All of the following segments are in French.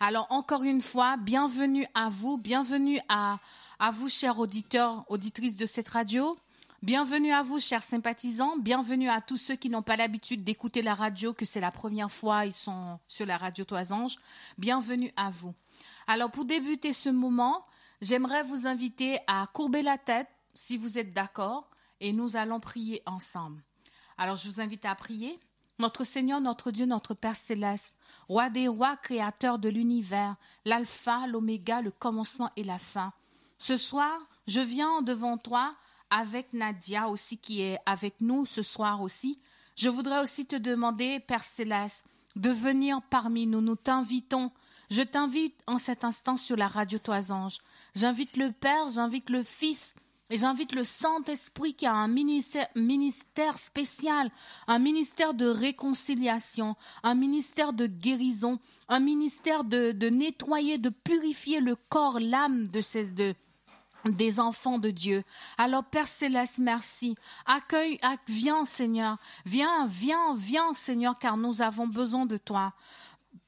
Alors encore une fois, bienvenue à vous, bienvenue à, vous, chers auditeurs, auditrices de cette radio. Bienvenue à vous, chers sympathisants. Bienvenue à tous ceux qui n'ont pas l'habitude d'écouter la radio, que c'est la première fois ils sont sur la radio Toisange. Bienvenue à vous. Alors pour débuter ce moment, j'aimerais vous inviter à courber la tête, si vous êtes d'accord, et nous allons prier ensemble. Alors je vous invite à prier. Notre Seigneur, notre Dieu, notre Père céleste, roi des rois, créateur de l'univers, l'alpha, l'oméga, le commencement et la fin. Ce soir, je viens devant toi avec Nadia aussi qui est avec nous ce soir aussi. Je voudrais aussi te demander, Père céleste, de venir parmi nous. Nous t'invitons. Je t'invite en cet instant sur la radio Toisange. J'invite le Père, j'invite le Fils, et j'invite le Saint-Esprit qui a un ministère, spécial, un ministère de réconciliation, un ministère de guérison, un ministère de, nettoyer, de purifier le corps, l'âme de ces de, des enfants de Dieu. Alors Père céleste, merci. Accueille, viens Seigneur, viens, viens, viens Seigneur, car nous avons besoin de toi.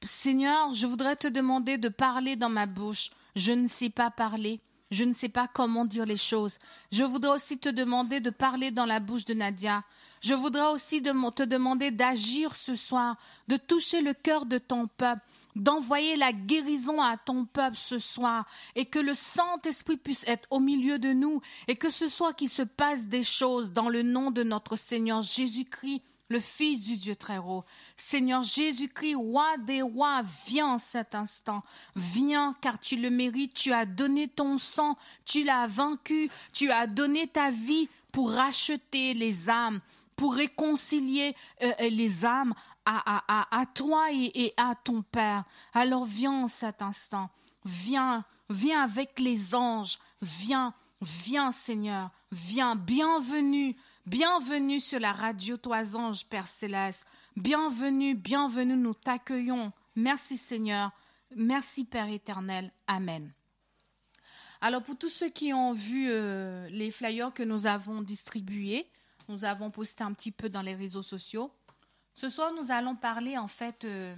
Seigneur, je voudrais te demander de parler dans ma bouche. Je ne sais pas parler. Je ne sais pas comment dire les choses. Je voudrais aussi te demander de parler dans la bouche de Nadia. Je voudrais aussi te demander d'agir ce soir, de toucher le cœur de ton peuple, d'envoyer la guérison à ton peuple ce soir, et que le Saint-Esprit puisse être au milieu de nous, et que ce soit qu'il se passe des choses dans le nom de notre Seigneur Jésus-Christ, le Fils du Dieu très haut. Seigneur Jésus-Christ, roi des rois, viens en cet instant. Viens car tu le mérites, tu as donné ton sang, tu l'as vaincu, tu as donné ta vie pour racheter les âmes, pour réconcilier euh, euh, les âmes à, toi et, à ton Père. Alors viens en cet instant. Viens, viens avec les anges. Viens, viens Seigneur. Viens, bienvenue Bienvenue sur la radio Toisange, Père Céleste. Bienvenue, bienvenue, nous t'accueillons. Merci Seigneur. Merci Père éternel. Amen. Alors pour tous ceux qui ont vu euh, les flyers que nous avons distribués, nous avons posté un petit peu dans les réseaux sociaux. Ce soir, nous allons parler en fait euh,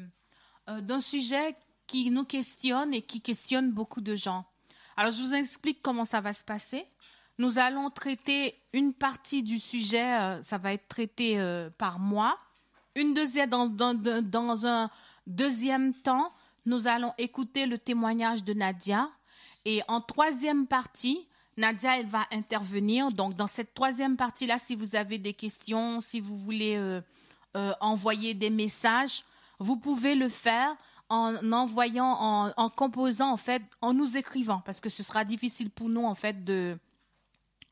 euh, d'un sujet qui nous questionne et qui questionne beaucoup de gens. Alors je vous explique comment ça va se passer. Nous allons traiter une partie du sujet, euh, ça va être traité euh, par moi. Une deuxième, dans, dans, un deuxième temps, nous allons écouter le témoignage de Nadia. Et en troisième partie, Nadia, elle va intervenir. Donc, dans cette troisième partie-là, si vous avez des questions, si vous voulez euh, envoyer des messages, vous pouvez le faire en envoyant, en, en, composant, en fait, en nous écrivant, parce que ce sera difficile pour nous, en fait, de,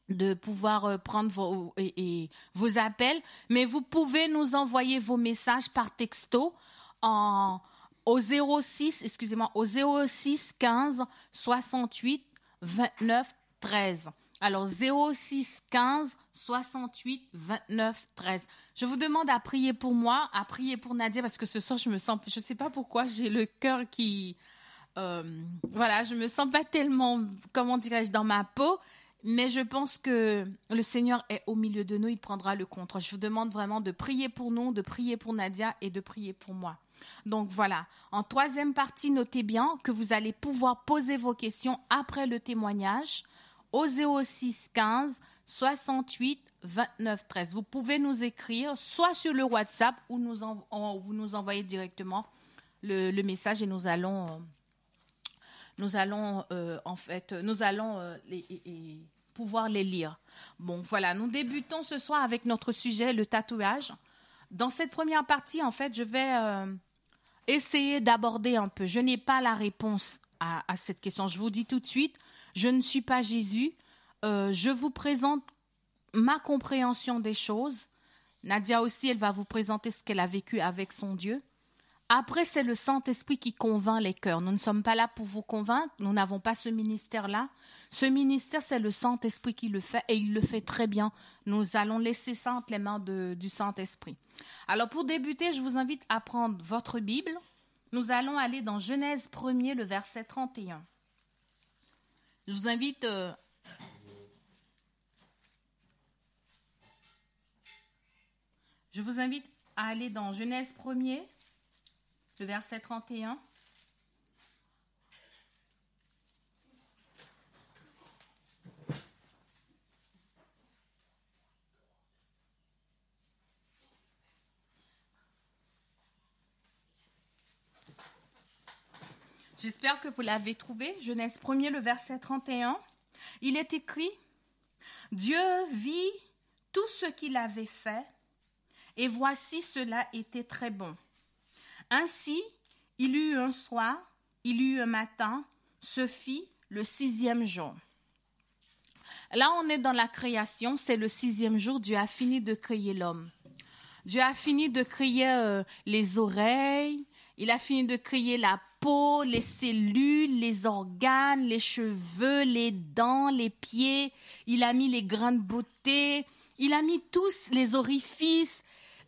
de pouvoir euh, prendre vos, et, vos appels, mais vous pouvez nous envoyer vos messages par texto en, au 06, excusez-moi, au 06 15 68 29 13. Alors 06 15 68 29 13. Je vous demande à prier pour moi, à prier pour Nadia parce que ce soir je me sens, je sais pas pourquoi j'ai le cœur qui, euh, voilà, je me sens pas tellement, comment dirais-je, dans ma peau. Mais je pense que le Seigneur est au milieu de nous, il prendra le contrôle. Je vous demande vraiment de prier pour nous, de prier pour Nadia et de prier pour moi. Donc voilà, en troisième partie, notez bien que vous allez pouvoir poser vos questions après le témoignage au 06 15 68 29 13. Vous pouvez nous écrire soit sur le WhatsApp ou nous vous nous envoyez directement le, message et nous allons... Euh, nous allons euh, en fait, nous allons euh, pouvoir les lire. Bon, voilà, nous débutons ce soir avec notre sujet, le tatouage. Dans cette première partie, en fait, je vais euh, essayer d'aborder un peu. Je n'ai pas la réponse à, cette question. Je vous dis tout de suite, je ne suis pas Jésus. je vous présente ma compréhension des choses. Nadia aussi, elle va vous présenter ce qu'elle a vécu avec son Dieu. Après, c'est le Saint-Esprit qui convainc les cœurs. Nous ne sommes pas là pour vous convaincre, nous n'avons pas ce ministère-là. Ce ministère, c'est le Saint-Esprit qui le fait et il le fait très bien. Nous allons laisser ça entre les mains du Saint-Esprit. Alors, pour débuter, je vous invite à prendre votre Bible. Nous allons aller dans Genèse 1er, le verset 31. Je vous invite euh, Je vous invite à aller dans Genèse 1er, le verset 31. J'espère que vous l'avez trouvé. Genèse 1, le verset 31. Il est écrit, Dieu vit tout ce qu'il avait fait, et voici cela était très bon. Ainsi, il eut un soir, il eut un matin, ce fit le sixième jour. Là, on est dans la création, c'est le sixième jour, Dieu a fini de créer l'homme. Dieu a fini de créer euh, les oreilles, il a fini de créer la peau, les cellules, les organes, les cheveux, les dents, les pieds. Il a mis les grains de beauté. Il a mis tous les orifices.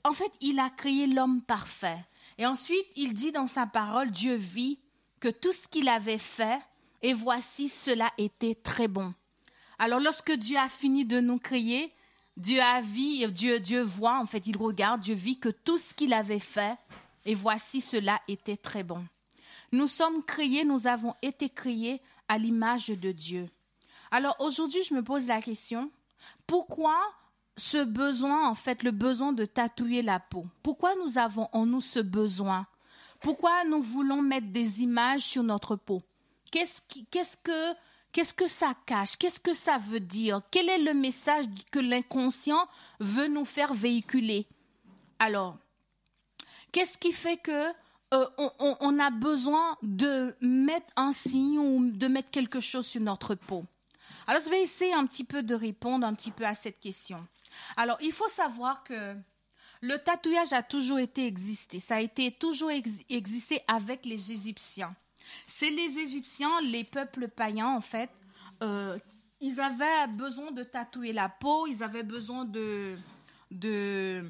En fait, il a créé l'homme parfait. Et ensuite, il dit dans sa parole, Dieu vit que tout ce qu'il avait fait, et voici cela était très bon. Alors lorsque Dieu a fini de nous créer, Dieu a vu, Dieu, Dieu voit, en fait, il regarde, Dieu vit que tout ce qu'il avait fait, et voici cela était très bon. Nous sommes créés, nous avons été créés à l'image de Dieu. Alors aujourd'hui, je me pose la question, pourquoi ce besoin, en fait, le besoin de tatouer la peau. Pourquoi nous avons en nous ce besoin? Pourquoi nous voulons mettre des images sur notre peau? Qu'est-ce qu'est-ce que Qu'est-ce que ça cache? Qu'est-ce que ça veut dire? Quel est le message que l'inconscient veut nous faire véhiculer? Alors, qu'est-ce qui fait que euh, on, a besoin de mettre un signe ou de mettre quelque chose sur notre peau? Alors, je vais essayer un petit peu de répondre un petit peu à cette question. Alors, il faut savoir que le tatouage a toujours été existé. Ça a été toujours existé avec les Égyptiens. C'est les Égyptiens, les peuples païens, en fait. Euh, ils avaient besoin de tatouer la peau, ils avaient besoin de, de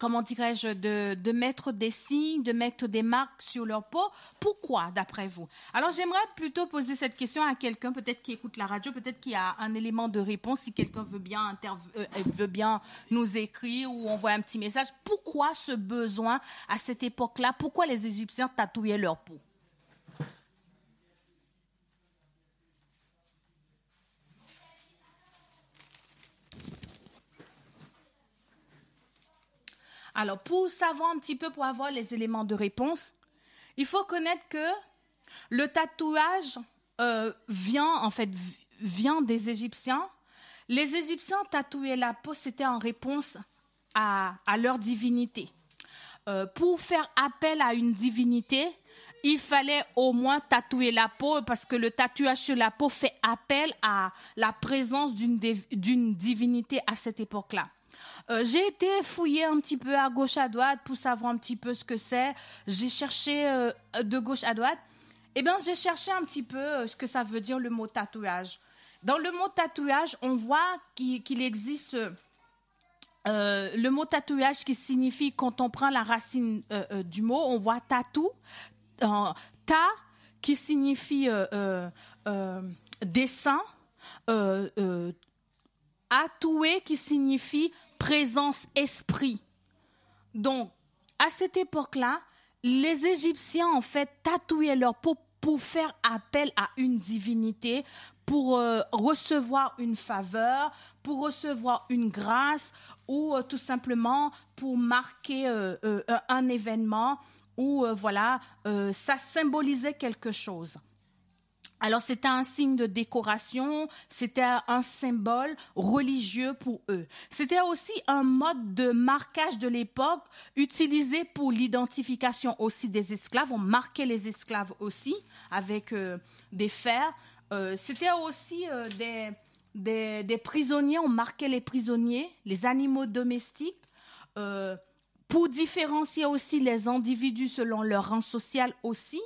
comment dirais-je, de, mettre des signes, de mettre des marques sur leur peau. Pourquoi, d'après vous? Alors, j'aimerais plutôt poser cette question à quelqu'un, peut-être qui écoute la radio, peut-être qui a un élément de réponse, si quelqu'un veut bien, euh, veut bien nous écrire ou envoyer un petit message. Pourquoi ce besoin à cette époque-là? Pourquoi les Égyptiens tatouaient leur peau? Alors, pour savoir un petit peu, pour avoir les éléments de réponse, il faut connaître que le tatouage euh, vient, en fait, des Égyptiens. Les Égyptiens tatouaient la peau, c'était en réponse à, leur divinité. Euh, pour faire appel à une divinité, il fallait au moins tatouer la peau parce que le tatouage sur la peau fait appel à la présence d'une divinité à cette époque-là. Euh, j'ai été fouiller un petit peu à gauche à droite pour savoir un petit peu ce que c'est. J'ai cherché euh, de gauche à droite. Eh bien, j'ai cherché un petit peu euh, ce que ça veut dire le mot tatouage. Dans le mot tatouage, on voit qu'il existe le mot tatouage qui signifie, quand on prend la racine du mot, on voit tatou, ta qui signifie dessin, atoué qui signifie présence esprit. Donc, à cette époque-là, les Égyptiens, en fait, tatouaient leur peau pour faire appel à une divinité, pour euh, recevoir une faveur, pour recevoir une grâce ou euh, tout simplement pour marquer euh, un événement où voilà, ça symbolisait quelque chose. Alors c'était un signe de décoration, c'était un symbole religieux pour eux. C'était aussi un mode de marquage de l'époque utilisé pour l'identification aussi des esclaves. On marquait les esclaves aussi avec euh, des fers. Euh, c'était aussi euh, des, des, prisonniers, on marquait les prisonniers, les animaux domestiques. pour différencier aussi les individus selon leur rang social aussi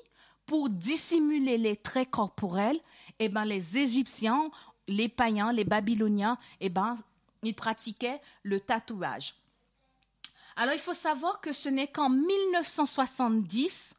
pour dissimuler les traits corporels, eh ben, les Égyptiens, les païens, les Babyloniens, eh ben, ils pratiquaient le tatouage. Alors, il faut savoir que ce n'est qu'en 1970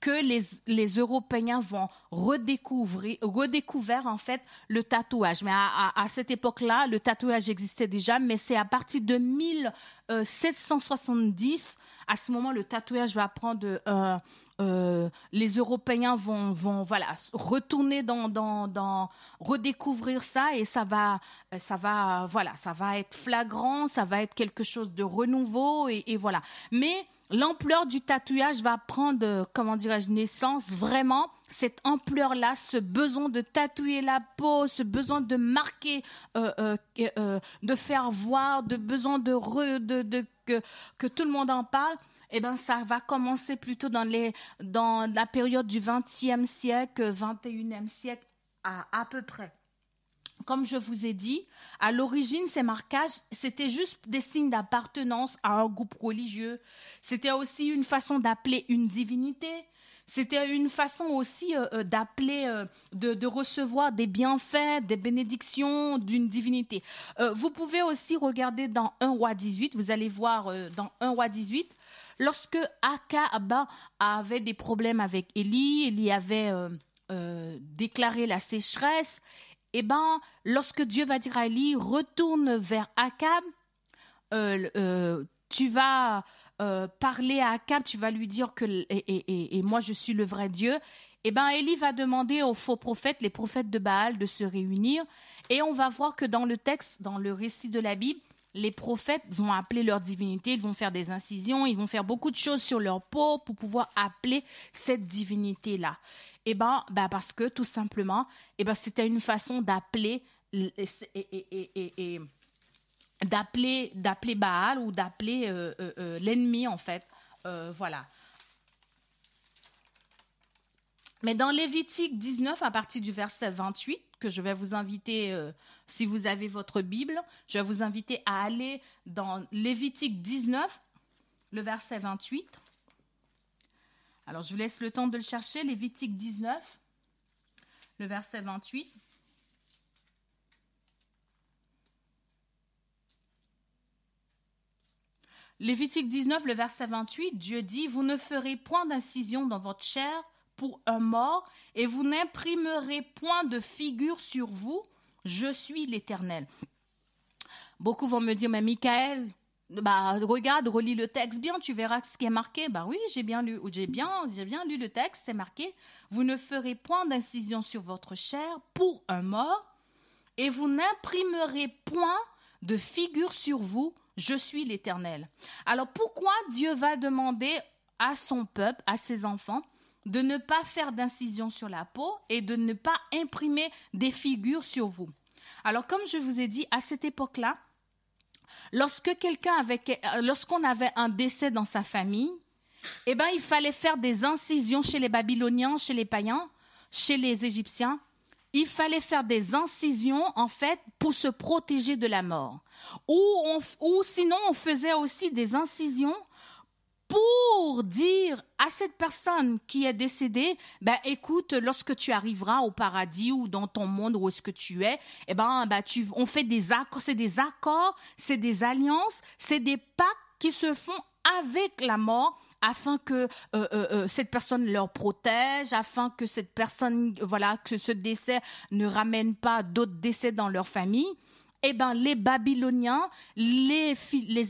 que les, les, Européens vont redécouvrir, en fait le tatouage. Mais à, cette époque-là, le tatouage existait déjà, mais c'est à partir de 1770, à ce moment, le tatouage va prendre euh, euh, les Européens vont, vont voilà, retourner dans, dans, dans, redécouvrir ça et ça va, ça va, voilà, ça va être flagrant, ça va être quelque chose de renouveau et, voilà. Mais l'ampleur du tatouage va prendre, euh, comment dirais-je, naissance vraiment. Cette ampleur-là, ce besoin de tatouer la peau, ce besoin de marquer, euh, de faire voir, de besoin de, de, que tout le monde en parle, eh ben, ça va commencer plutôt dans, la période du XXe siècle, XXIe siècle, à, à peu près comme je vous ai dit, à l'origine, ces marquages, c'était juste des signes d'appartenance à un groupe religieux. C'était aussi une façon d'appeler une divinité. C'était une façon aussi euh, euh, d'appeler, euh, de, recevoir des bienfaits, des bénédictions d'une divinité. vous pouvez aussi regarder dans 1 roi 18, vous allez voir dans 1 roi 18, lorsque Akab avait des problèmes avec Élie, Élie avait déclaré la sécheresse, eh ben, lorsque Dieu va dire à Élie, retourne vers Akab, euh, euh, tu vas euh, parler à Akab, tu vas lui dire que et, moi je suis le vrai Dieu. Eh ben, Élie va demander aux faux prophètes, les prophètes de Baal, de se réunir. Et on va voir que dans le texte, dans le récit de la Bible, les prophètes vont appeler leur divinité, ils vont faire des incisions, ils vont faire beaucoup de choses sur leur peau pour pouvoir appeler cette divinité-là. Eh ben, ben, parce que tout simplement, eh ben, c'était une façon d'appeler d'appeler d'appeler Baal ou d'appeler euh, euh, euh, l'ennemi en fait. voilà. Mais dans Lévitique 19, à partir du verset 28, que je vais vous inviter, si vous avez votre Bible, je vais vous inviter à aller dans Lévitique 19, le verset 28. Alors, je vous laisse le temps de le chercher, Lévitique 19, le verset 28. Lévitique 19, le verset 28, Dieu dit, Vous ne ferez point d'incision dans votre chair pour un mort, et vous n'imprimerez point de figure sur vous, je suis l'Éternel. Beaucoup vont me dire, mais Michael, bah, regarde, relis le texte bien, tu verras ce qui est marqué. Bah oui, j'ai bien lu, j'ai bien, j'ai bien lu le texte, c'est marqué. Vous ne ferez point d'incision sur votre chair pour un mort, et vous n'imprimerez point de figure sur vous. Je suis l'Éternel. Alors pourquoi Dieu va demander à son peuple, à ses enfants, de ne pas faire d'incision sur la peau et de ne pas imprimer des figures sur vous. Alors comme je vous ai dit, à cette époque-là, lorsque quelqu'un euh, lorsqu'on avait un décès dans sa famille, eh ben, il fallait faire des incisions chez les Babyloniens, chez les païens, chez les Égyptiens. Il fallait faire des incisions, en fait, pour se protéger de la mort. Ou sinon, on faisait aussi des incisions pour dire à cette personne qui est décédée, ben écoute, lorsque tu arriveras au paradis ou dans ton monde où est-ce que tu es, eh ben, ben tu, on fait des accords, c'est des accords, c'est des alliances, c'est des pactes qui se font avec la mort afin que euh, euh, euh, cette personne leur protège, afin que cette personne, voilà, que ce décès ne ramène pas d'autres décès dans leur famille eh ben, les Babyloniens, les,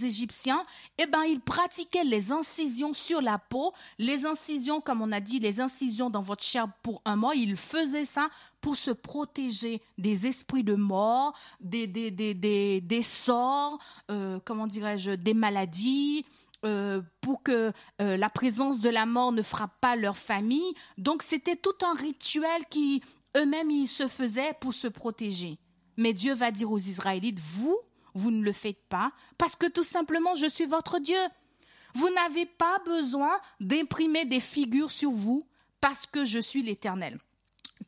Égyptiens, eh ben, ils pratiquaient les incisions sur la peau. Les incisions, comme on a dit, les incisions dans votre chair pour un mois, ils faisaient ça pour se protéger des esprits de mort, des, des, des, des, des sorts, euh, comment dirais-je, des maladies, euh, pour que euh, la présence de la mort ne frappe pas leur famille. Donc c'était tout un rituel qui eux-mêmes ils se faisaient pour se protéger. Mais Dieu va dire aux Israélites, vous, vous ne le faites pas parce que tout simplement je suis votre Dieu. Vous n'avez pas besoin d'imprimer des figures sur vous parce que je suis l'Éternel.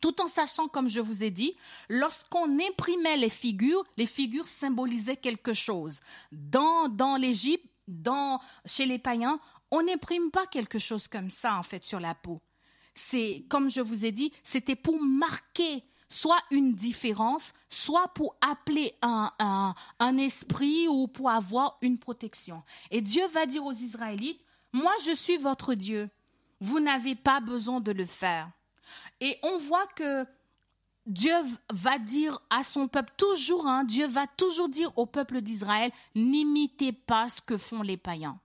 Tout en sachant, comme je vous ai dit, lorsqu'on imprimait les figures, les figures symbolisaient quelque chose. Dans, dans l'Égypte, chez les païens, on n'imprime pas quelque chose comme ça, en fait, sur la peau. C'est, comme je vous ai dit, c'était pour marquer soit une différence, soit pour appeler un, un, esprit ou pour avoir une protection. Et Dieu va dire aux Israélites, moi je suis votre Dieu, vous n'avez pas besoin de le faire. Et on voit que Dieu va dire à son peuple toujours, hein, Dieu va toujours dire au peuple d'Israël, n'imitez pas ce que font les païens.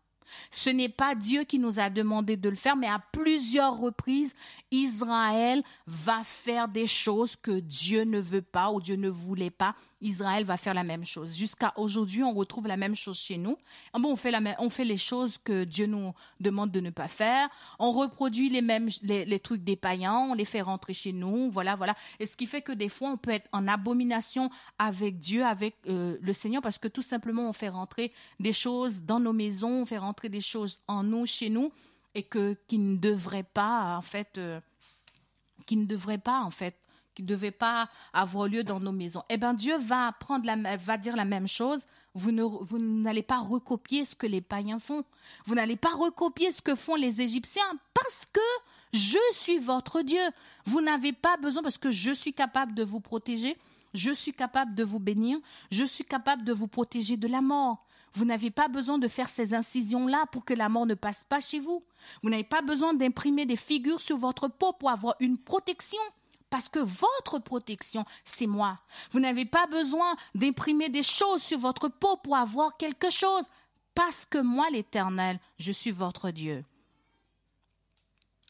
Ce n'est pas Dieu qui nous a demandé de le faire, mais à plusieurs reprises, Israël va faire des choses que Dieu ne veut pas ou Dieu ne voulait pas. Israël va faire la même chose. Jusqu'à aujourd'hui, on retrouve la même chose chez nous. Ah bon, on fait, la on fait les choses que Dieu nous demande de ne pas faire. On reproduit les mêmes les, trucs des païens, on les fait rentrer chez nous. Voilà, voilà. Et ce qui fait que des fois, on peut être en abomination avec Dieu, avec euh, le Seigneur, parce que tout simplement, on fait rentrer des choses dans nos maisons, on fait rentrer des choses en nous, chez nous et que qui ne devrait pas en fait euh, qui ne devrait pas en fait qui ne devait pas avoir lieu dans nos maisons. Eh bien, Dieu va prendre la, va dire la même chose. Vous n'allez pas recopier ce que les païens font. Vous n'allez pas recopier ce que font les Égyptiens parce que je suis votre Dieu. Vous n'avez pas besoin parce que je suis capable de vous protéger. Je suis capable de vous bénir. Je suis capable de vous protéger de la mort. Vous n'avez pas besoin de faire ces incisions-là pour que la mort ne passe pas chez vous. Vous n'avez pas besoin d'imprimer des figures sur votre peau pour avoir une protection. Parce que votre protection, c'est moi. Vous n'avez pas besoin d'imprimer des choses sur votre peau pour avoir quelque chose. Parce que moi, l'Éternel, je suis votre Dieu.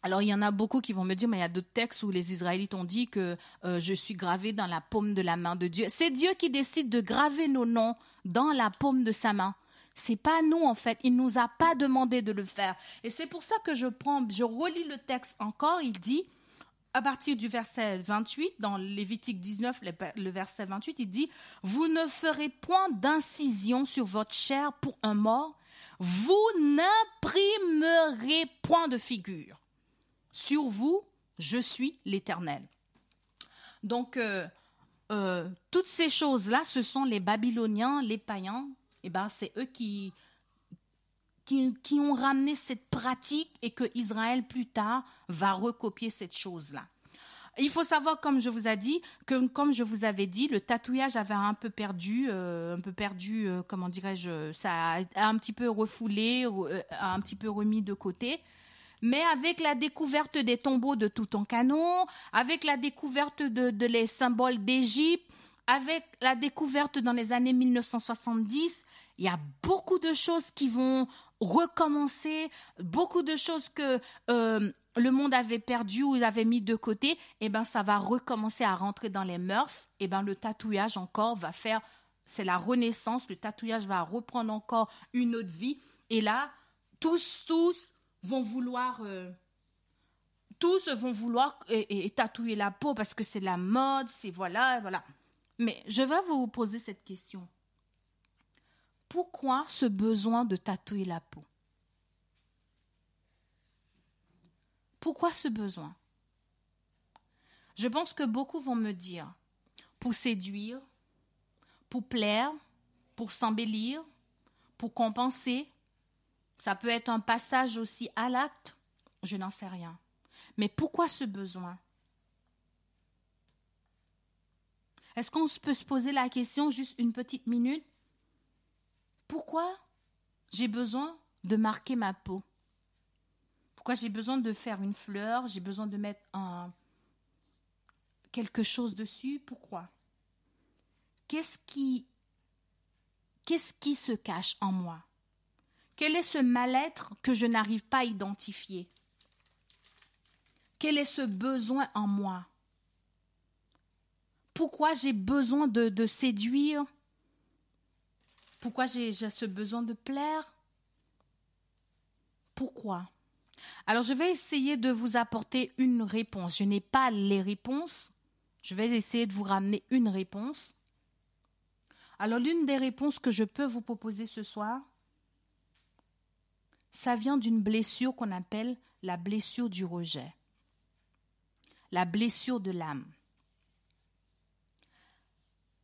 Alors il y en a beaucoup qui vont me dire, mais il y a d'autres textes où les Israélites ont dit que euh, je suis gravé dans la paume de la main de Dieu. C'est Dieu qui décide de graver nos noms dans la paume de sa main. C'est pas nous en fait. Il nous a pas demandé de le faire. Et c'est pour ça que je prends, je relis le texte encore. Il dit à partir du verset 28, dans Lévitique 19, le verset 28, il dit Vous ne ferez point d'incision sur votre chair pour un mort, vous n'imprimerez point de figure. Sur vous, je suis l'Éternel. Donc, euh, euh, toutes ces choses-là, ce sont les Babyloniens, les païens, et eh ben, c'est eux qui, qui, ont ramené cette pratique et que Israël plus tard va recopier cette chose-là. Il faut savoir, comme je vous ai dit, que comme je vous avais dit, le tatouage avait un peu perdu, euh, un peu perdu, comment dirais-je, ça a un petit peu refoulé, un petit peu remis de côté. Mais avec la découverte des tombeaux de Toutankhamon, avec la découverte de, les symboles d'Égypte, avec la découverte dans les années 1970, il y a beaucoup de choses qui vont recommencer, beaucoup de choses que euh, le monde avait perdu ou avait mis de côté, eh ben ça va recommencer à rentrer dans les mœurs. Eh ben le tatouage encore va faire, c'est la renaissance. Le tatouage va reprendre encore une autre vie. Et là, tous, tous, vont vouloir euh, tous vont vouloir tatouer la peau parce que c'est la mode, c'est voilà, voilà. Mais je vais vous poser cette question. Pourquoi ce besoin de tatouer la peau? Pourquoi ce besoin? Je pense que beaucoup vont me dire pour séduire, pour plaire, pour s'embellir, pour compenser, ça peut être un passage aussi à l'acte, je n'en sais rien. Mais pourquoi ce besoin? Est-ce qu'on peut se poser la question juste une petite minute? Pourquoi j'ai besoin de marquer ma peau? Pourquoi j'ai besoin de faire une fleur? J'ai besoin de mettre un, quelque chose dessus? Pourquoi? Qu'est-ce qui, qu'est-ce qui se cache en moi? Quel est ce mal-être que je n'arrive pas à identifier? Quel est ce besoin en moi? Pourquoi j'ai besoin de, séduire Pourquoi j'ai ce besoin de plaire? Pourquoi? Alors je vais essayer de vous apporter une réponse. Je n'ai pas les réponses. Je vais essayer de vous ramener une réponse. Alors l'une des réponses que je peux vous proposer ce soir, ça vient d'une blessure qu'on appelle la blessure du rejet, la blessure de l'âme.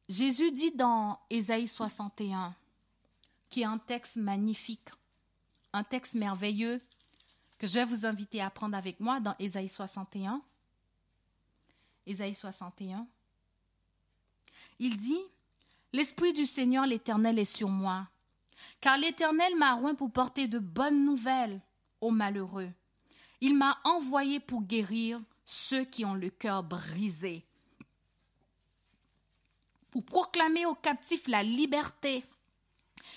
Jésus dit dans Ésaïe 61, qui est un texte magnifique, un texte merveilleux, que je vais vous inviter à prendre avec moi dans Ésaïe 61. Ésaïe 61. Il dit, L'Esprit du Seigneur l'Éternel est sur moi car l'Éternel m'a oint pour porter de bonnes nouvelles aux malheureux. Il m'a envoyé pour guérir ceux qui ont le cœur brisé, pour proclamer aux captifs la liberté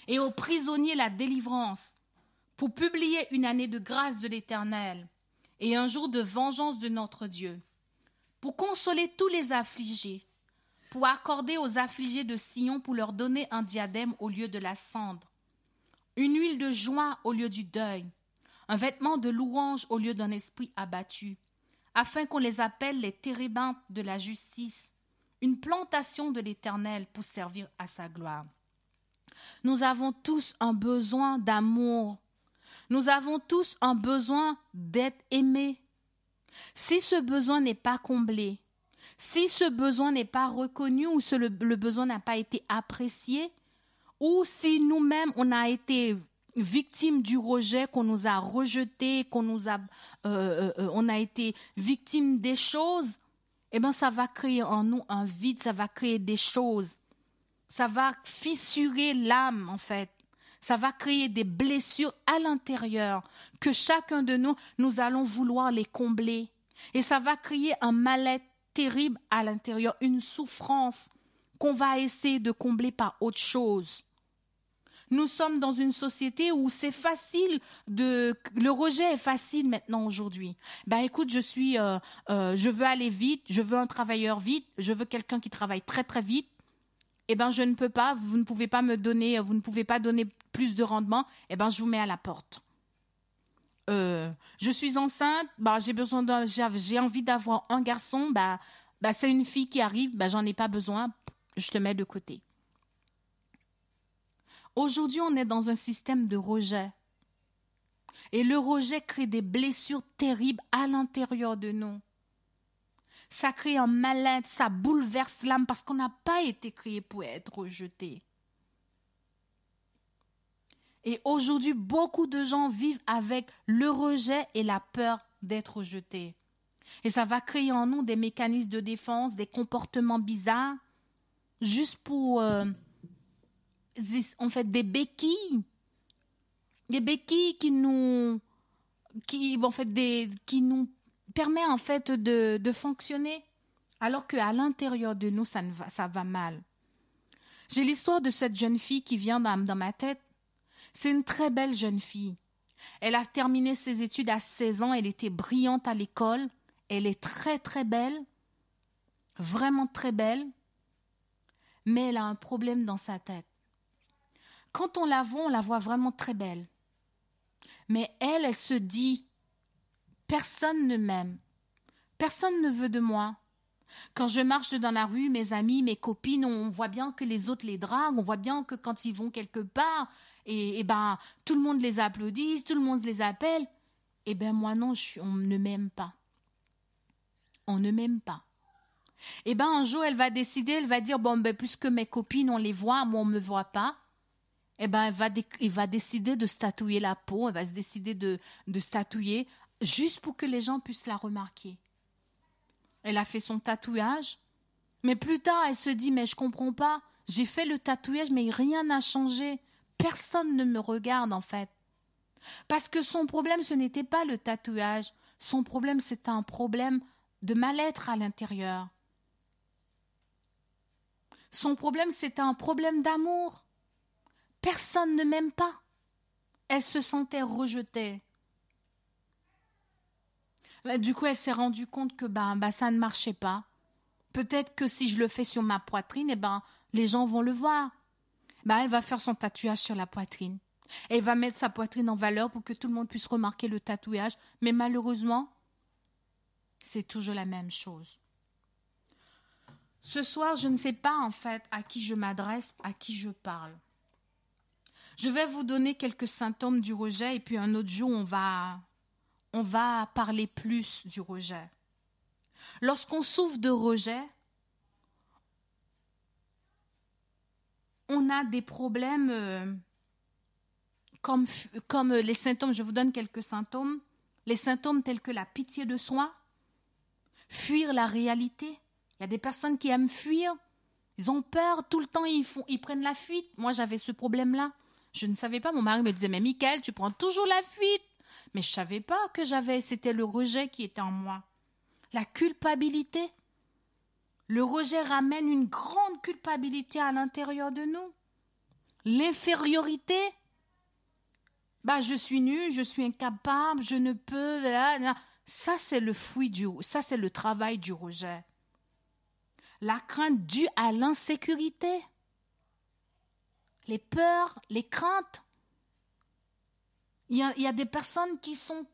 et aux prisonniers la délivrance, pour publier une année de grâce de l'Éternel et un jour de vengeance de notre Dieu, pour consoler tous les affligés, pour accorder aux affligés de Sion pour leur donner un diadème au lieu de la cendre, une huile de joie au lieu du deuil, un vêtement de louange au lieu d'un esprit abattu, afin qu'on les appelle les térébintes de la justice, une plantation de l'Éternel pour servir à sa gloire. Nous avons tous un besoin d'amour. Nous avons tous un besoin d'être aimés. Si ce besoin n'est pas comblé, si ce besoin n'est pas reconnu ou si le, besoin n'a pas été apprécié, ou si nous-mêmes on a été victime du rejet, qu'on nous a rejeté, qu'on nous a, euh, euh, on a été victime des choses, eh bien, ça va créer en nous un vide, ça va créer des choses. Ça va fissurer l'âme, en fait. Ça va créer des blessures à l'intérieur que chacun de nous, nous allons vouloir les combler. Et ça va créer un mal-être terrible à l'intérieur, une souffrance qu'on va essayer de combler par autre chose. Nous sommes dans une société où c'est facile de le rejet est facile maintenant aujourd'hui. Ben écoute, je suis euh, euh, je veux aller vite, je veux un travailleur vite, je veux quelqu'un qui travaille très très vite. Eh ben je ne peux pas, vous ne pouvez pas me donner, vous ne pouvez pas donner plus de rendement. Eh ben je vous mets à la porte. Euh, je suis enceinte, bah j'ai besoin d'un, j'ai envie d'avoir un garçon, bah bah c'est une fille qui arrive, bah j'en ai pas besoin, je te mets de côté. Aujourd'hui, on est dans un système de rejet. Et le rejet crée des blessures terribles à l'intérieur de nous. Ça crée un mal-être, ça bouleverse l'âme parce qu'on n'a pas été créé pour être rejeté. Et aujourd'hui, beaucoup de gens vivent avec le rejet et la peur d'être rejetés. Et ça va créer en nous des mécanismes de défense, des comportements bizarres, juste pour euh, en fait des béquilles, des béquilles qui nous, qui en fait des, qui nous permet en fait de, fonctionner, alors qu'à l'intérieur de nous ça va, mal. J'ai l'histoire de cette jeune fille qui vient dans ma tête. C'est une très belle jeune fille. Elle a terminé ses études à 16 ans, elle était brillante à l'école, elle est très très belle, vraiment très belle, mais elle a un problème dans sa tête. Quand on la voit, on la voit vraiment très belle. Mais elle, elle se dit, personne ne m'aime, personne ne veut de moi. Quand je marche dans la rue, mes amis, mes copines, on voit bien que les autres les draguent, on voit bien que quand ils vont quelque part, et, ben tout le monde les applaudit, tout le monde les appelle. Eh ben moi non, on ne m'aime pas. On ne m'aime pas. Eh ben un jour elle va décider, elle va dire bon ben puisque mes copines on les voit, moi on me voit pas, eh ben, elle va, décider de statouiller la peau, elle va se décider de, de statouiller juste pour que les gens puissent la remarquer. Elle a fait son tatouage, mais plus tard, elle se dit, mais je comprends pas, j'ai fait le tatouage, mais rien n'a changé. Personne ne me regarde, en fait. Parce que son problème, ce n'était pas le tatouage. Son problème, c'était un problème de mal-être à l'intérieur. Son problème, c'était un problème d'amour. Personne ne m'aime pas. Elle se sentait rejetée. Du coup, elle s'est rendue compte que ben, ben, ça ne marchait pas. Peut-être que si je le fais sur ma poitrine, eh ben, les gens vont le voir. Ben, elle va faire son tatouage sur la poitrine. Elle va mettre sa poitrine en valeur pour que tout le monde puisse remarquer le tatouage. Mais malheureusement, c'est toujours la même chose. Ce soir, je ne sais pas en fait à qui je m'adresse, à qui je parle. Je vais vous donner quelques symptômes du rejet et puis un autre jour, on va, on va parler plus du rejet. Lorsqu'on souffre de rejet, on a des problèmes euh, comme, comme les symptômes, je vous donne quelques symptômes, les symptômes tels que la pitié de soi, fuir la réalité. Il y a des personnes qui aiment fuir, ils ont peur, tout le temps ils, ils prennent la fuite. Moi j'avais ce problème-là. Je ne savais pas. Mon mari me disait, mais Michael, tu prends toujours la fuite. Mais je savais pas que j'avais, c'était le rejet qui était en moi. La culpabilité. Le rejet ramène une grande culpabilité à l'intérieur de nous. L'infériorité bah je suis nul, je suis incapable, je ne peux. Ça c'est le fruit du, ça c'est le travail du rejet. La crainte due à l'insécurité, les peurs, les craintes. Il y a, des personnes qui sont,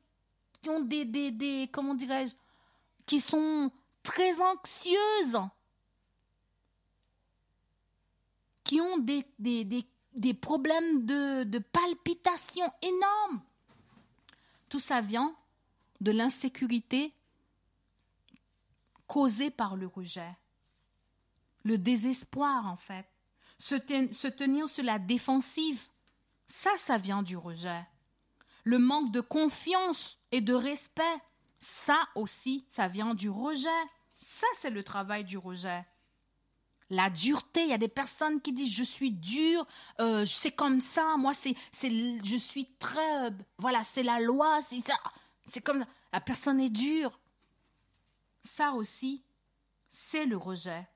qui ont des, des, des comment dirais-je, qui sont très anxieuses, qui ont des, des, des des problèmes de, de palpitations énormes. Tout ça vient de l'insécurité causée par le rejet. Le désespoir, en fait. Se, tenir sur la défensive. Ça, ça vient du rejet. Le manque de confiance et de respect. Ça aussi, ça vient du rejet. Ça, c'est le travail du rejet la dureté. Il y a des personnes qui disent je suis dur, euh, c'est comme ça. Moi, c'est, c'est, je suis très, euh, voilà, c'est la loi, c'est ça. C'est comme la personne est dure. Ça aussi, c'est le rejet.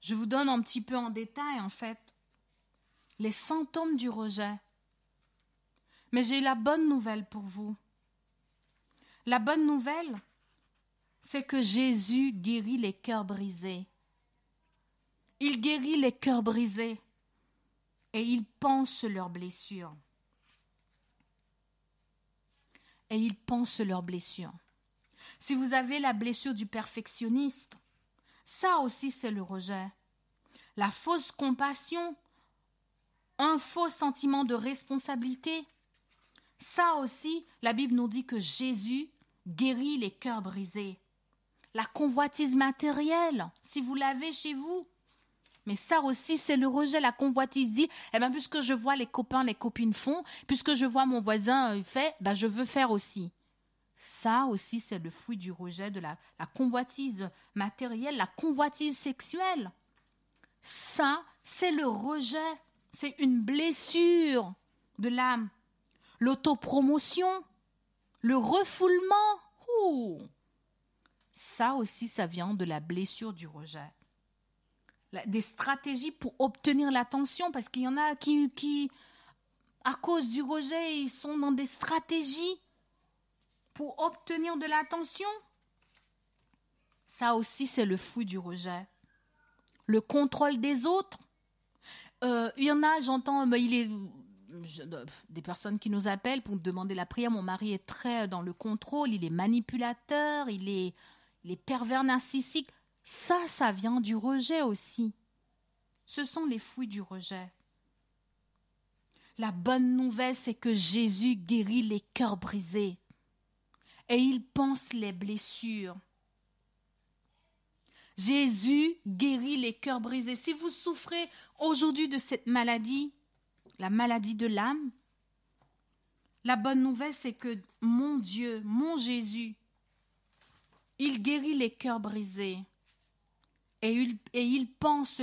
Je vous donne un petit peu en détail, en fait, les symptômes du rejet. Mais j'ai la bonne nouvelle pour vous. La bonne nouvelle, c'est que Jésus guérit les cœurs brisés. Il guérit les cœurs brisés et il pense leurs blessures. Et il pense leurs blessures. Si vous avez la blessure du perfectionniste, ça aussi c'est le rejet. La fausse compassion, un faux sentiment de responsabilité, ça aussi, la Bible nous dit que Jésus guérit les cœurs brisés la convoitise matérielle, si vous l'avez chez vous. Mais ça aussi, c'est le rejet. La convoitise dit, eh bien, puisque je vois les copains, les copines font, puisque je vois mon voisin euh, fait, ben, je veux faire aussi. Ça aussi, c'est le fruit du rejet de la convoitise matérielle, la convoitise sexuelle. Ça, c'est le rejet. C'est une blessure de l'âme. L'autopromotion, le refoulement. Ça aussi, ça vient de la blessure du rejet. Des stratégies pour obtenir l'attention, parce qu'il y en a qui, qui, à cause du rejet, ils sont dans des stratégies pour obtenir de l'attention. Ça aussi, c'est le fruit du rejet. Le contrôle des autres. Euh, il y en a, j'entends, mais il est des personnes qui nous appellent pour demander la prière. Mon mari est très dans le contrôle, il est manipulateur, il est les pervers narcissiques, ça, ça vient du rejet aussi. Ce sont les fruits du rejet. La bonne nouvelle, c'est que Jésus guérit les cœurs brisés et il pense les blessures. Jésus guérit les cœurs brisés. Si vous souffrez aujourd'hui de cette maladie, la maladie de l'âme, la bonne nouvelle, c'est que mon Dieu, mon Jésus, il guérit les cœurs brisés et il, et pense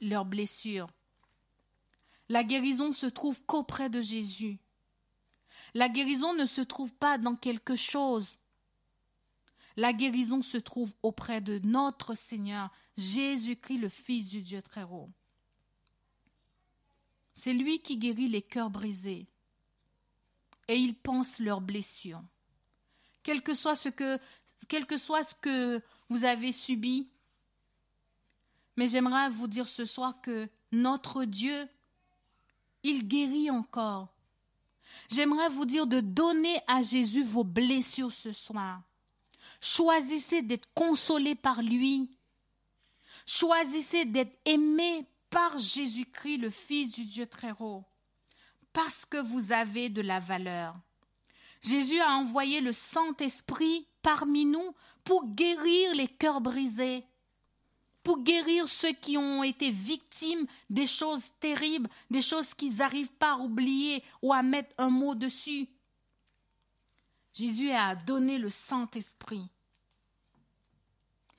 leurs blessures. La guérison se trouve qu'auprès de Jésus. La guérison ne se trouve pas dans quelque chose. La guérison se trouve auprès de notre Seigneur, Jésus-Christ, le Fils du Dieu très haut. C'est lui qui guérit les cœurs brisés. Et il pense leurs blessures. Quel que soit ce que quel que soit ce que vous avez subi. Mais j'aimerais vous dire ce soir que notre Dieu, il guérit encore. J'aimerais vous dire de donner à Jésus vos blessures ce soir. Choisissez d'être consolé par lui. Choisissez d'être aimé par Jésus-Christ, le Fils du Dieu très haut, parce que vous avez de la valeur. Jésus a envoyé le Saint-Esprit parmi nous pour guérir les cœurs brisés, pour guérir ceux qui ont été victimes des choses terribles, des choses qu'ils n'arrivent pas à oublier ou à mettre un mot dessus. Jésus a donné le Saint-Esprit.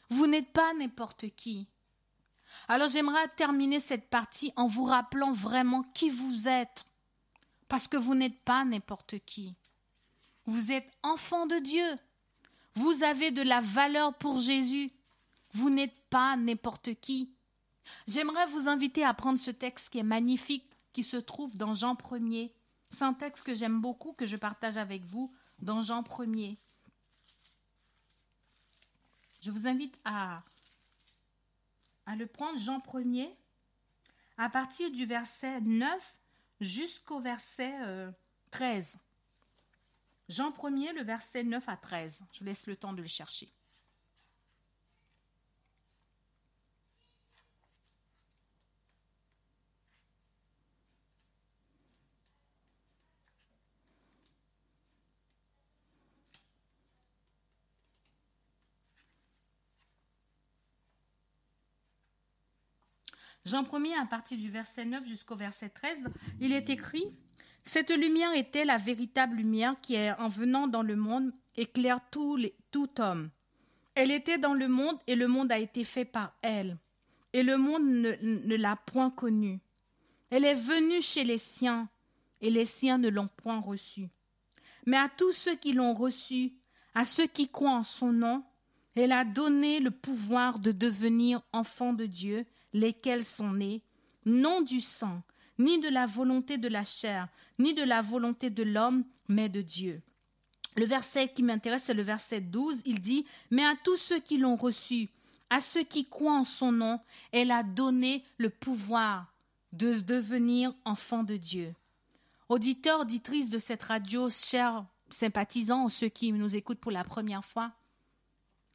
Vous n'êtes pas n'importe qui. Alors j'aimerais terminer cette partie en vous rappelant vraiment qui vous êtes, parce que vous n'êtes pas n'importe qui. Vous êtes enfant de Dieu. Vous avez de la valeur pour Jésus. Vous n'êtes pas n'importe qui. J'aimerais vous inviter à prendre ce texte qui est magnifique qui se trouve dans Jean 1er. C'est un texte que j'aime beaucoup, que je partage avec vous dans Jean 1er. Je vous invite à, à le prendre, Jean 1er, à partir du verset 9 jusqu'au verset 13. Euh, Jean 1er, le verset 9 à 13. Je laisse le temps de le chercher. Jean 1er, à partir du verset 9 jusqu'au verset 13, il est écrit Cette lumière était la véritable lumière qui, en venant dans le monde, éclaire tout, tout homme. Elle était dans le monde et le monde a été fait par elle. Et le monde ne, ne l'a point connue. Elle est venue chez les siens et les siens ne l'ont point reçue. Mais à tous ceux qui l'ont reçue, à ceux qui croient en son nom, elle a donné le pouvoir de devenir enfants de Dieu, lesquels sont nés, non du sang, ni de la volonté de la chair, ni de la volonté de l'homme, mais de Dieu. Le verset qui m'intéresse, c'est le verset 12. Il dit Mais à tous ceux qui l'ont reçu, à ceux qui croient en son nom, elle a donné le pouvoir de devenir enfants de Dieu. Auditeurs, auditrices de cette radio, chers sympathisants, ceux qui nous écoutent pour la première fois,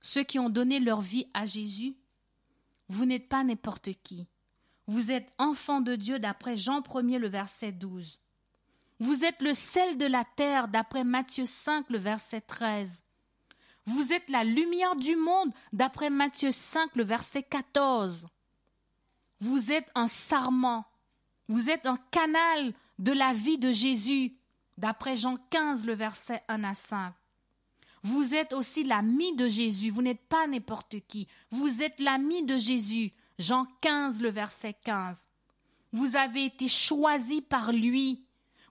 ceux qui ont donné leur vie à Jésus, vous n'êtes pas n'importe qui. Vous êtes enfant de Dieu d'après Jean 1er le verset 12. Vous êtes le sel de la terre d'après Matthieu 5 le verset 13. Vous êtes la lumière du monde d'après Matthieu 5 le verset 14. Vous êtes un sarment. Vous êtes un canal de la vie de Jésus d'après Jean 15 le verset 1 à 5. Vous êtes aussi l'ami de Jésus. Vous n'êtes pas n'importe qui. Vous êtes l'ami de Jésus. Jean 15, le verset 15. Vous avez été choisi par lui.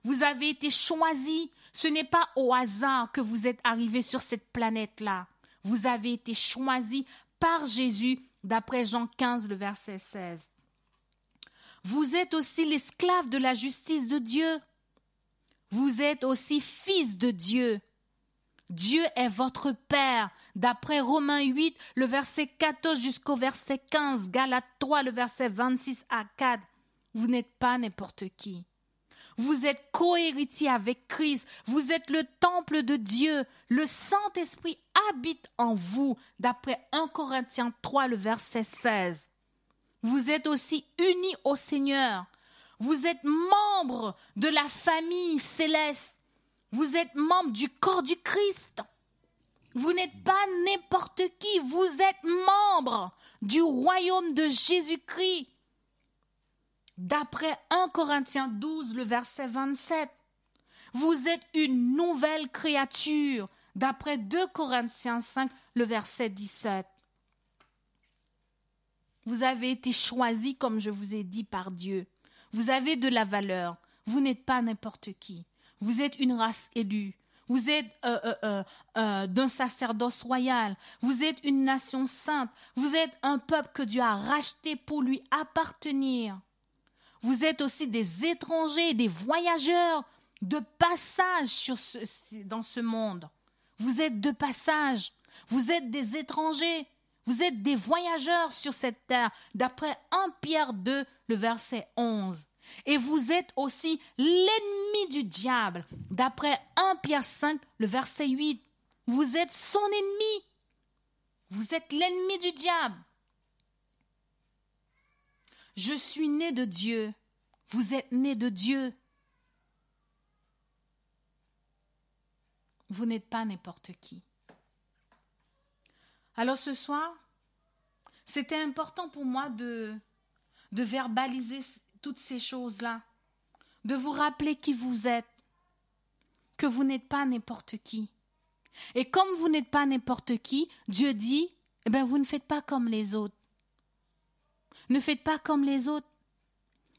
Vous avez été choisi. Ce n'est pas au hasard que vous êtes arrivé sur cette planète-là. Vous avez été choisi par Jésus, d'après Jean 15, le verset 16. Vous êtes aussi l'esclave de la justice de Dieu. Vous êtes aussi fils de Dieu. Dieu est votre Père. D'après Romains 8, le verset 14 jusqu'au verset 15, Galates 3, le verset 26 à 4. Vous n'êtes pas n'importe qui. Vous êtes cohéritier avec Christ. Vous êtes le temple de Dieu. Le Saint-Esprit habite en vous. D'après 1 Corinthiens 3, le verset 16. Vous êtes aussi unis au Seigneur. Vous êtes membre de la famille céleste. Vous êtes membre du corps du Christ. Vous n'êtes pas n'importe qui, vous êtes membre du royaume de Jésus-Christ. D'après 1 Corinthiens 12, le verset 27, vous êtes une nouvelle créature. D'après 2 Corinthiens 5, le verset 17. Vous avez été choisi, comme je vous ai dit, par Dieu. Vous avez de la valeur. Vous n'êtes pas n'importe qui. Vous êtes une race élue. Vous êtes euh, euh, euh, d'un sacerdoce royal. Vous êtes une nation sainte. Vous êtes un peuple que Dieu a racheté pour lui appartenir. Vous êtes aussi des étrangers, des voyageurs de passage dans ce monde. Vous êtes de passage. Vous êtes des étrangers. Vous êtes des voyageurs sur cette terre, d'après 1 Pierre 2, le verset 11. Et vous êtes aussi l'ennemi du diable. D'après 1 Pierre 5, le verset 8, vous êtes son ennemi. Vous êtes l'ennemi du diable. Je suis né de Dieu. Vous êtes né de Dieu. Vous n'êtes pas n'importe qui. Alors ce soir, c'était important pour moi de, de verbaliser toutes ces choses-là, de vous rappeler qui vous êtes, que vous n'êtes pas n'importe qui. Et comme vous n'êtes pas n'importe qui, Dieu dit, eh bien, vous ne faites pas comme les autres. Ne faites pas comme les autres.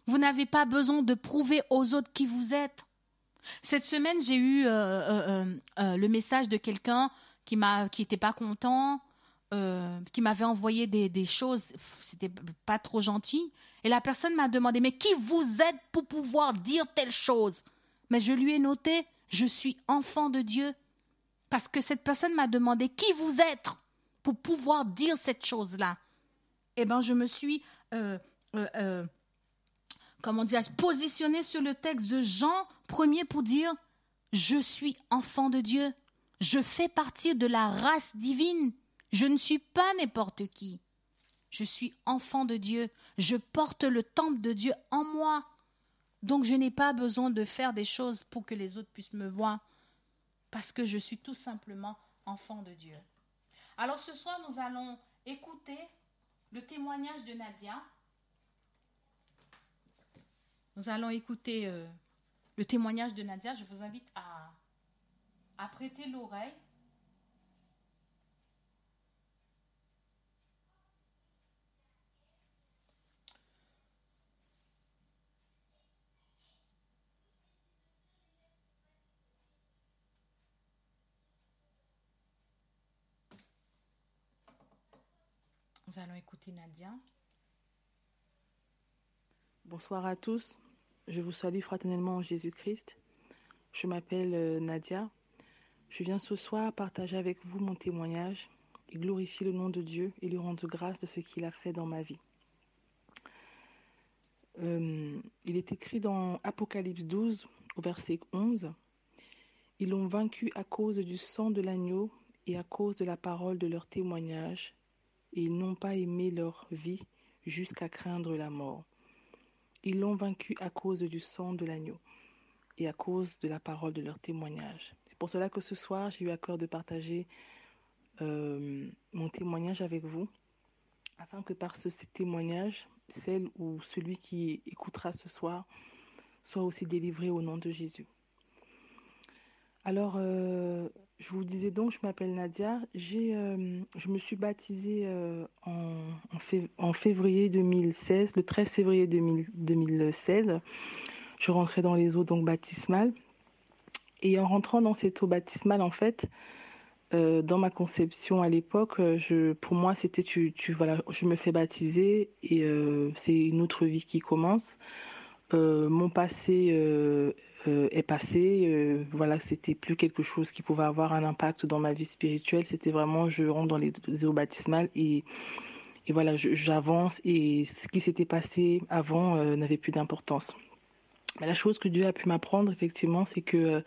Vous n'avez pas besoin de prouver aux autres qui vous êtes. Cette semaine, j'ai eu euh, euh, euh, le message de quelqu'un qui m'a, qui n'était pas content euh, qui m'avait envoyé des, des choses, c'était pas trop gentil. Et la personne m'a demandé, mais qui vous êtes pour pouvoir dire telle chose? Mais je lui ai noté, je suis enfant de Dieu. Parce que cette personne m'a demandé, qui vous êtes pour pouvoir dire cette chose-là? Eh bien, je me suis, euh, euh, comment dire, positionnée sur le texte de Jean 1er pour dire, je suis enfant de Dieu. Je fais partie de la race divine. Je ne suis pas n'importe qui. Je suis enfant de Dieu. Je porte le temple de Dieu en moi. Donc je n'ai pas besoin de faire des choses pour que les autres puissent me voir. Parce que je suis tout simplement enfant de Dieu. Alors ce soir, nous allons écouter le témoignage de Nadia. Nous allons écouter euh, le témoignage de Nadia. Je vous invite à, à prêter l'oreille. Allons écouter Nadia. Bonsoir à tous. Je vous salue fraternellement en Jésus-Christ. Je m'appelle euh, Nadia. Je viens ce soir partager avec vous mon témoignage et glorifier le nom de Dieu et lui rendre grâce de ce qu'il a fait dans ma vie. Euh, il est écrit dans Apocalypse 12 au verset 11, Ils l'ont vaincu à cause du sang de l'agneau et à cause de la parole de leur témoignage, ils n'ont pas aimé leur vie jusqu'à craindre la mort. Ils l'ont vaincu à cause du sang de l'agneau et à cause de la parole de leur témoignage. C'est pour cela que ce soir, j'ai eu à cœur de partager euh, mon témoignage avec vous, afin que par ce, témoignage, celle ou celui qui écoutera ce soir soit aussi délivré au nom de Jésus. Alors, euh, je vous disais donc, je m'appelle Nadia. J'ai, euh, je me suis baptisée euh, en, en, février 2016, le 13 février 2016. Je rentrais dans les eaux donc baptismales. Et en rentrant dans cette eau baptismale, en fait, euh, dans ma conception à l'époque, je, pour moi, c'était tu, tu, voilà, je me fais baptiser et c'est une autre vie qui commence. Mon passé euh, est passé. Euh, voilà, c'était plus quelque chose qui pouvait avoir un impact dans ma vie spirituelle. C'était vraiment, je rentre dans les eaux baptismales et, et voilà, j'avance et ce qui s'était passé avant euh, n'avait plus d'importance. La chose que Dieu a pu m'apprendre, effectivement, c'est que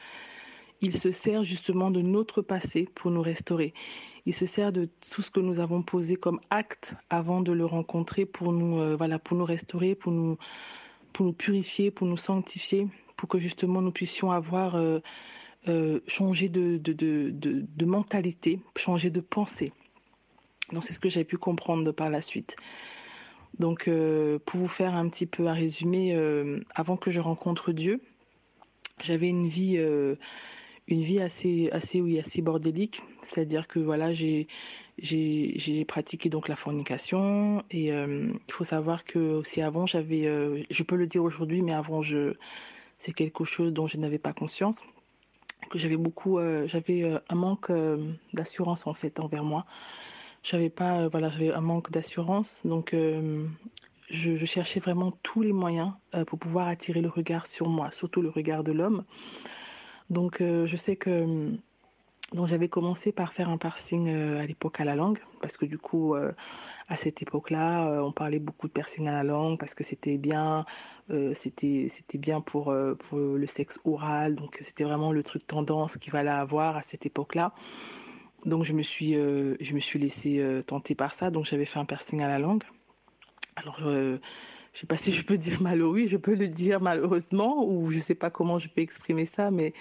il se sert justement de notre passé pour nous restaurer. Il se sert de tout ce que nous avons posé comme acte avant de le rencontrer pour nous, voilà, pour nous restaurer, pour nous, pour nous purifier, pour nous sanctifier pour que justement nous puissions avoir euh, euh, changé de, de, de, de, mentalité, changé de pensée. Donc c'est ce que j'ai pu comprendre par la suite. Donc euh, pour vous faire un petit peu un résumé, avant que je rencontre Dieu, j'avais une vie une vie assez assez assez bordélique c'est à dire que voilà j'ai j'ai pratiqué donc la fornication et il faut savoir que aussi avant j'avais je peux le dire aujourd'hui mais avant je c'est quelque chose dont je n'avais pas conscience, que j'avais beaucoup, euh, j'avais euh, un manque euh, d'assurance en fait envers moi. J'avais pas, voilà, j'avais un manque d'assurance, donc je, cherchais vraiment tous les moyens pour pouvoir attirer le regard sur moi, surtout le regard de l'homme. Donc je sais que donc j'avais commencé par faire un parsing à l'époque à la langue, parce que du coup, à cette époque-là, on parlait beaucoup de parsing à la langue, parce que c'était bien, euh, c'était c'était bien pour euh, pour le sexe oral. Donc c'était vraiment le truc tendance qu'il fallait avoir à cette époque-là. Donc je me suis euh, je me suis laissée tenter par ça. Donc j'avais fait un piercing à la langue. Alors je sais pas si je peux dire malheureux, je peux le dire malheureusement ou je sais pas comment je peux exprimer ça mais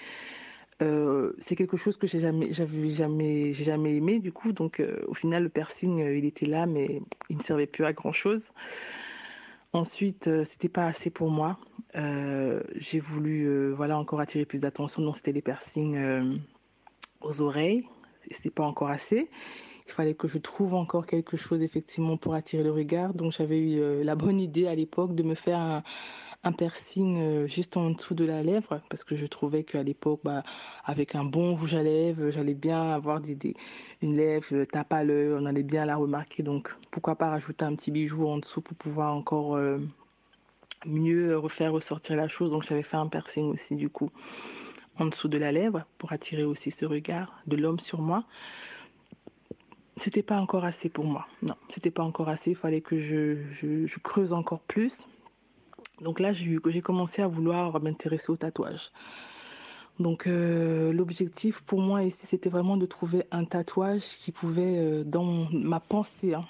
c'est quelque chose que j'ai jamais j'avais jamais j'ai jamais aimé du coup donc au final le piercing il était là mais il ne servait plus à grand chose Ensuite, euh, c'était pas assez pour moi. Euh, j'ai voulu, euh, voilà, encore attirer plus d'attention. Non, c'était les piercings aux oreilles. C'était pas encore assez. Il fallait que je trouve encore quelque chose effectivement pour attirer le regard. Donc j'avais eu la bonne idée à l'époque de me faire un piercing juste en dessous de la lèvre parce que je trouvais qu'à l'époque, bah, avec un bon rouge à lèvres, j'allais bien avoir des, des, une lèvre tape à l'œil, on allait bien la remarquer. Donc pourquoi pas rajouter un petit bijou en dessous pour pouvoir encore mieux refaire ressortir la chose. Donc j'avais fait un piercing aussi du coup en dessous de la lèvre pour attirer aussi ce regard de l'homme sur moi. C'était pas encore assez pour moi. Non, c'était pas encore assez. Il fallait que je, je, creuse encore plus. Donc là, j'ai commencé à vouloir m'intéresser au tatouage. Donc euh, l'objectif pour moi ici, c'était vraiment de trouver un tatouage qui pouvait, euh, dans ma pensée, hein,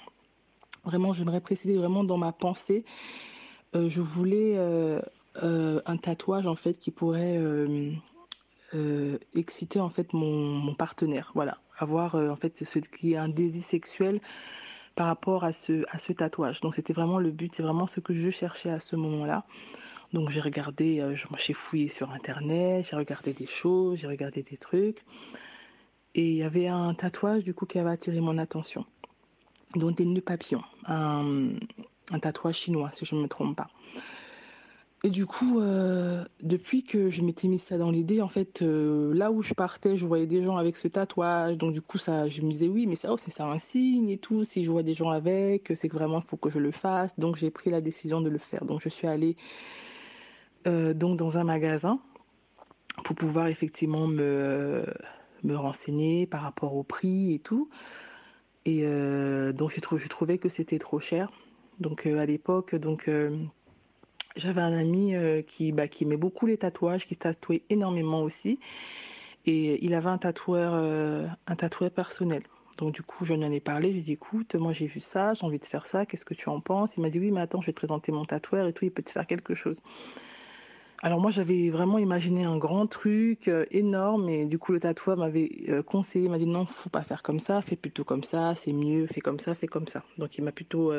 vraiment, j'aimerais préciser vraiment dans ma pensée, euh, je voulais un tatouage en fait qui pourrait exciter en fait mon, mon partenaire. Voilà, avoir en fait ce qui est un désir sexuel par rapport à ce, à ce tatouage. Donc c'était vraiment le but, c'est vraiment ce que je cherchais à ce moment-là. Donc j'ai regardé, euh, j'ai fouillé sur internet, j'ai regardé des choses, j'ai regardé des trucs. Et il y avait un tatouage du coup qui avait attiré mon attention. Donc des nœuds papillons, un, un tatouage chinois si je ne me trompe pas. Et du coup, euh, depuis que je m'étais mis ça dans l'idée, en fait, euh, là où je partais, je voyais des gens avec ce tatouage. Donc du coup, ça, je me disais oui, mais ça, oh, c'est ça un signe et tout. Si je vois des gens avec, c'est que vraiment il faut que je le fasse. Donc j'ai pris la décision de le faire. Donc je suis allée euh, donc dans un magasin pour pouvoir effectivement me me renseigner par rapport au prix et tout. Et donc je, je trouvais que c'était trop cher. Donc à l'époque, donc j'avais un ami euh, qui, bah, qui aimait beaucoup les tatouages, qui se tatouait énormément aussi. Et il avait un tatoueur, euh, un tatoueur personnel. Donc du coup, je lui en ai parlé, je lui ai dit, écoute, moi j'ai vu ça, j'ai envie de faire ça, qu'est-ce que tu en penses? Il m'a dit, oui, mais attends, je vais te présenter mon tatoueur et tout, il peut te faire quelque chose. Alors moi, j'avais vraiment imaginé un grand truc euh, énorme, et du coup, le tatoueur m'avait conseillé, m'a dit, non, faut pas faire comme ça, fais plutôt comme ça, c'est mieux, fais comme ça, fais comme ça. Donc il m'a plutôt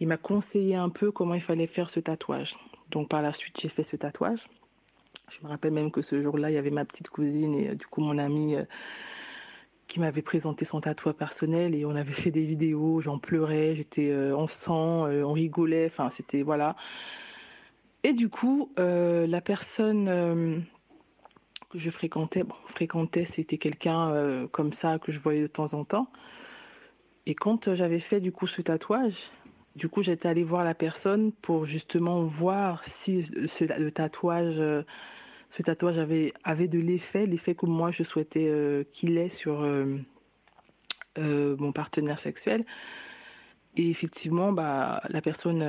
il m'a conseillé un peu comment il fallait faire ce tatouage. Donc par la suite, j'ai fait ce tatouage. Je me rappelle même que ce jour-là, il y avait ma petite cousine et euh, du coup mon amie euh, qui m'avait présenté son tatouage personnel et on avait fait des vidéos, j'en pleurais, j'étais euh, en sang, on rigolait, enfin c'était voilà. Et du coup, la personne que je fréquentais, bon, fréquentais, c'était quelqu'un comme ça que je voyais de temps en temps. Et quand j'avais fait du coup ce tatouage, du coup, j'étais allée voir la personne pour justement voir si euh, ce tatouage avait, avait de l'effet, l'effet que moi je souhaitais euh, qu'il ait sur euh, mon partenaire sexuel. Et effectivement, bah, la personne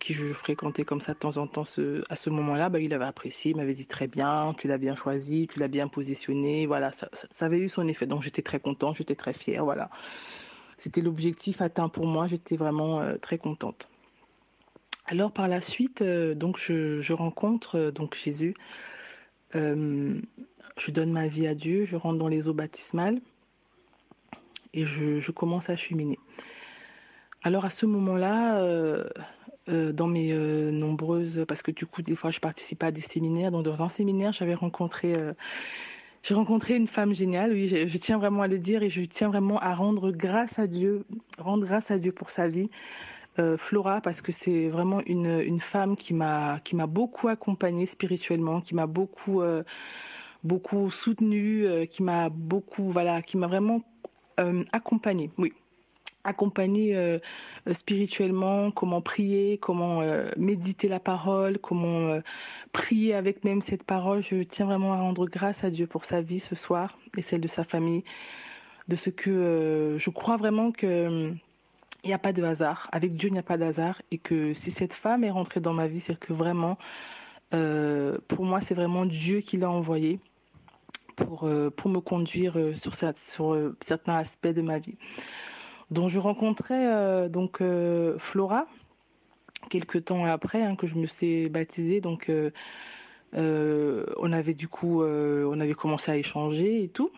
qui je fréquentais comme ça de temps en temps à ce moment-là, bah, il avait apprécié, il m'avait dit très bien, tu l'as bien choisi, tu l'as bien positionné, voilà, ça, ça, avait eu son effet. Donc j'étais très contente, j'étais très fière, voilà c'était l'objectif atteint pour moi. J'étais vraiment euh, très contente. Alors par la suite, euh, donc je, rencontre euh, donc Jésus. je donne ma vie à Dieu. Je rentre dans les eaux baptismales et je, commence à cheminer. Alors à ce moment-là, dans mes nombreuses, parce que du coup des fois je participais à des séminaires, donc dans un séminaire j'avais rencontré j'ai rencontré une femme géniale, oui, je, tiens vraiment à le dire et je tiens vraiment à rendre grâce à Dieu, rendre grâce à Dieu pour sa vie. Euh, Flora, parce que c'est vraiment une, une femme qui m'a qui m'a beaucoup accompagnée spirituellement, qui m'a beaucoup euh, beaucoup soutenue, euh, qui m'a beaucoup voilà, qui m'a vraiment accompagnée. Oui, accompagner euh, spirituellement, comment prier, comment euh, méditer la parole, comment euh, prier avec même cette parole. Je tiens vraiment à rendre grâce à Dieu pour sa vie ce soir et celle de sa famille, de ce que je crois vraiment que il n'y a pas de hasard. Avec Dieu, il n'y a pas d'hasard et que si cette femme est rentrée dans ma vie, c'est que vraiment, pour moi, c'est vraiment Dieu qui l'a envoyée pour, pour me conduire sur certains aspects de ma vie dont je rencontrais euh, donc euh, Flora quelques temps après hein, que je me suis baptisée. Donc, euh, on avait du coup, on avait commencé à échanger et tout.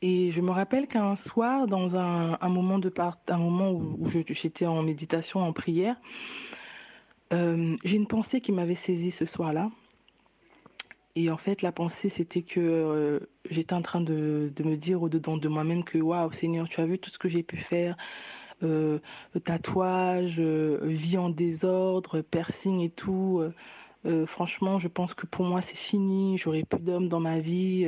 Et je me rappelle qu'un soir, dans un, moment de part, un moment où, j'étais en méditation, en prière, j'ai une pensée qui m'avait saisie ce soir-là. Et en fait, la pensée, c'était que euh, j'étais en train de, de, me dire au-dedans de moi-même que, waouh, Seigneur, tu as vu tout ce que j'ai pu faire. tatouage, vie en désordre, piercing et tout. franchement, je pense que pour moi, c'est fini. J'aurai plus d'hommes dans ma vie.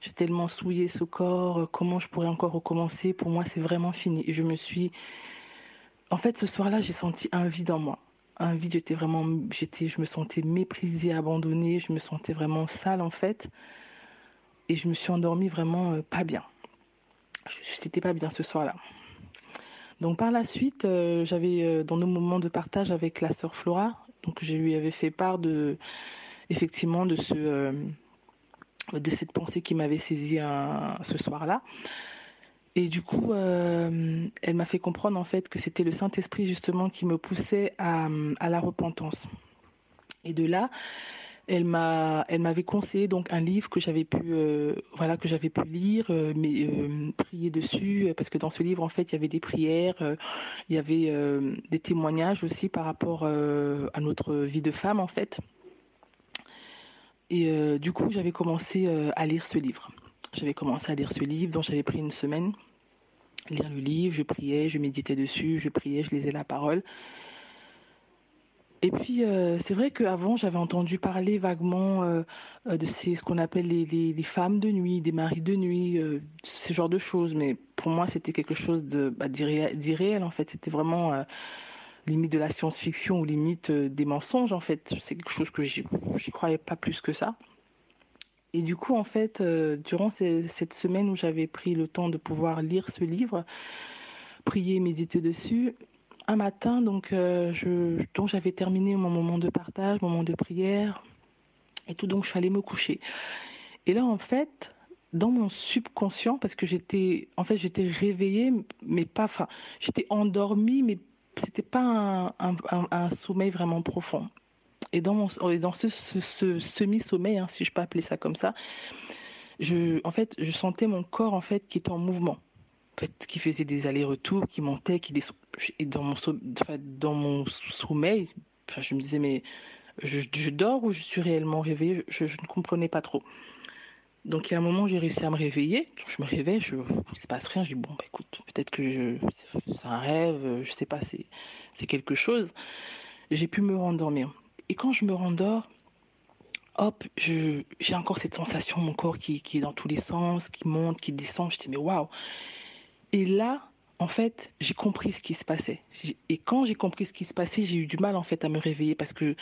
J'ai tellement souillé ce corps. comment je pourrais encore recommencer? Pour moi, c'est vraiment fini. Et je me suis. En fait, ce soir-là, j'ai senti un vide en moi un vide, j'étais vraiment, j'étais, je me sentais méprisée, abandonnée, je me sentais vraiment sale en fait, et je me suis endormie vraiment euh, pas bien. Je n'étais pas bien ce soir-là. Donc par la suite, euh, j'avais euh, dans nos moments de partage avec la sœur Flora, donc je lui avais fait part de, effectivement, de ce, de cette pensée qui m'avait saisi ce soir-là. Et du coup, euh, elle m'a fait comprendre en fait que c'était le Saint-Esprit justement qui me poussait à, la repentance. Et de là, elle m'a, elle m'avait conseillé donc un livre que j'avais pu, euh, voilà, que j'avais pu lire, euh, mais prier dessus, parce que dans ce livre en fait, il y avait des prières, il y avait des témoignages aussi par rapport à notre vie de femme en fait. Et du coup, j'avais commencé à lire ce livre. J'avais commencé à lire ce livre, dont j'avais pris une semaine, lire le livre, je priais, je méditais dessus, je priais, je lisais la parole. Et puis, euh, c'est vrai qu'avant, j'avais entendu parler vaguement euh, euh, de ces, ce qu'on appelle les, femmes de nuit, des maris de nuit, ce genre de choses. Mais pour moi, c'était quelque chose bah, d'irréel, en fait. C'était vraiment limite de la science-fiction ou limite des mensonges, en fait. C'est quelque chose que j'y croyais pas plus que ça. Et du coup, en fait, euh, durant cette semaine où j'avais pris le temps de pouvoir lire ce livre, prier, méditer dessus, un matin, donc, euh, donc j'avais terminé mon moment de partage, mon moment de prière et tout, donc je suis allée me coucher. Et là, en fait, dans mon subconscient, parce que j'étais, en fait, j'étais réveillée, mais pas, enfin, j'étais endormie, mais c'était pas un sommeil vraiment profond. Et dans, mon, dans ce, semi-sommeil, hein, si je peux appeler ça comme ça, je, en fait, je sentais mon corps en fait qui était en mouvement, qui faisait des allers-retours, qui montait, qui descendait. Et dans mon, sommeil, enfin, je me disais mais je, dors ou je suis réellement réveillée? Je, ne comprenais pas trop. Donc il y a un moment j'ai réussi à me réveiller. Je me réveille, je, il se passe rien. Je dis bon bah écoute, peut-être que c'est un rêve, je sais pas, c'est quelque chose. J'ai pu me rendormir. Et quand je me rendors, hop, j'ai encore cette sensation, mon corps qui, est dans tous les sens, qui monte, qui descend. Je dis, mais waouh! Et là, en fait, j'ai compris ce qui se passait. Et quand j'ai compris ce qui se passait, j'ai eu du mal en fait à me réveiller parce que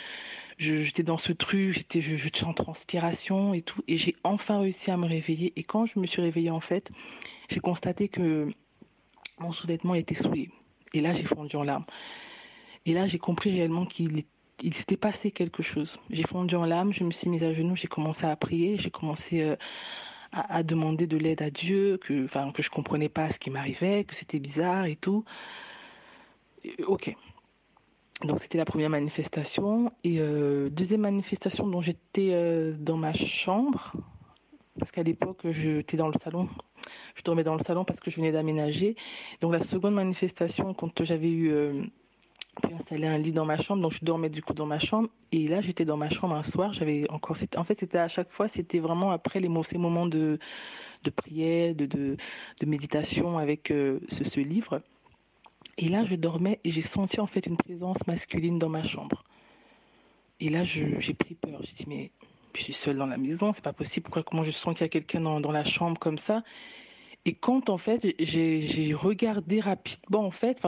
j'étais dans ce truc, j'étais je, je, en transpiration et tout. Et j'ai enfin réussi à me réveiller. Et quand je me suis réveillée en fait, j'ai constaté que mon sous-vêtement était souillé. Et là, j'ai fondu en larmes. Et là, j'ai compris réellement qu'il était il s'était passé quelque chose. J'ai fondu en larmes, je me suis mise à genoux, j'ai commencé à prier, j'ai commencé euh, à, demander de l'aide à Dieu, que, enfin, que je comprenais pas ce qui m'arrivait, que c'était bizarre et tout. ok. Donc c'était la première manifestation. Et euh, deuxième manifestation dont j'étais euh, dans ma chambre, parce qu'à l'époque j'étais dans le salon. Je dormais dans le salon parce que je venais d'aménager. Donc la seconde manifestation, quand j'avais eu puis installer un lit dans ma chambre, donc je dormais du coup dans ma chambre. Et là, j'étais dans ma chambre un soir, j'avais encore. En fait, c'était à chaque fois, c'était vraiment après les, ces moments de, de prière, de, de, méditation avec euh, ce, ce, livre. Et là, je dormais et j'ai senti en fait une présence masculine dans ma chambre. Et là, j'ai pris peur. J'ai dit, mais je suis seule dans la maison, c'est pas possible. Pourquoi, comment je sens qu'il y a quelqu'un dans, dans la chambre comme ça? Et quand en fait j'ai regardé rapidement en fait,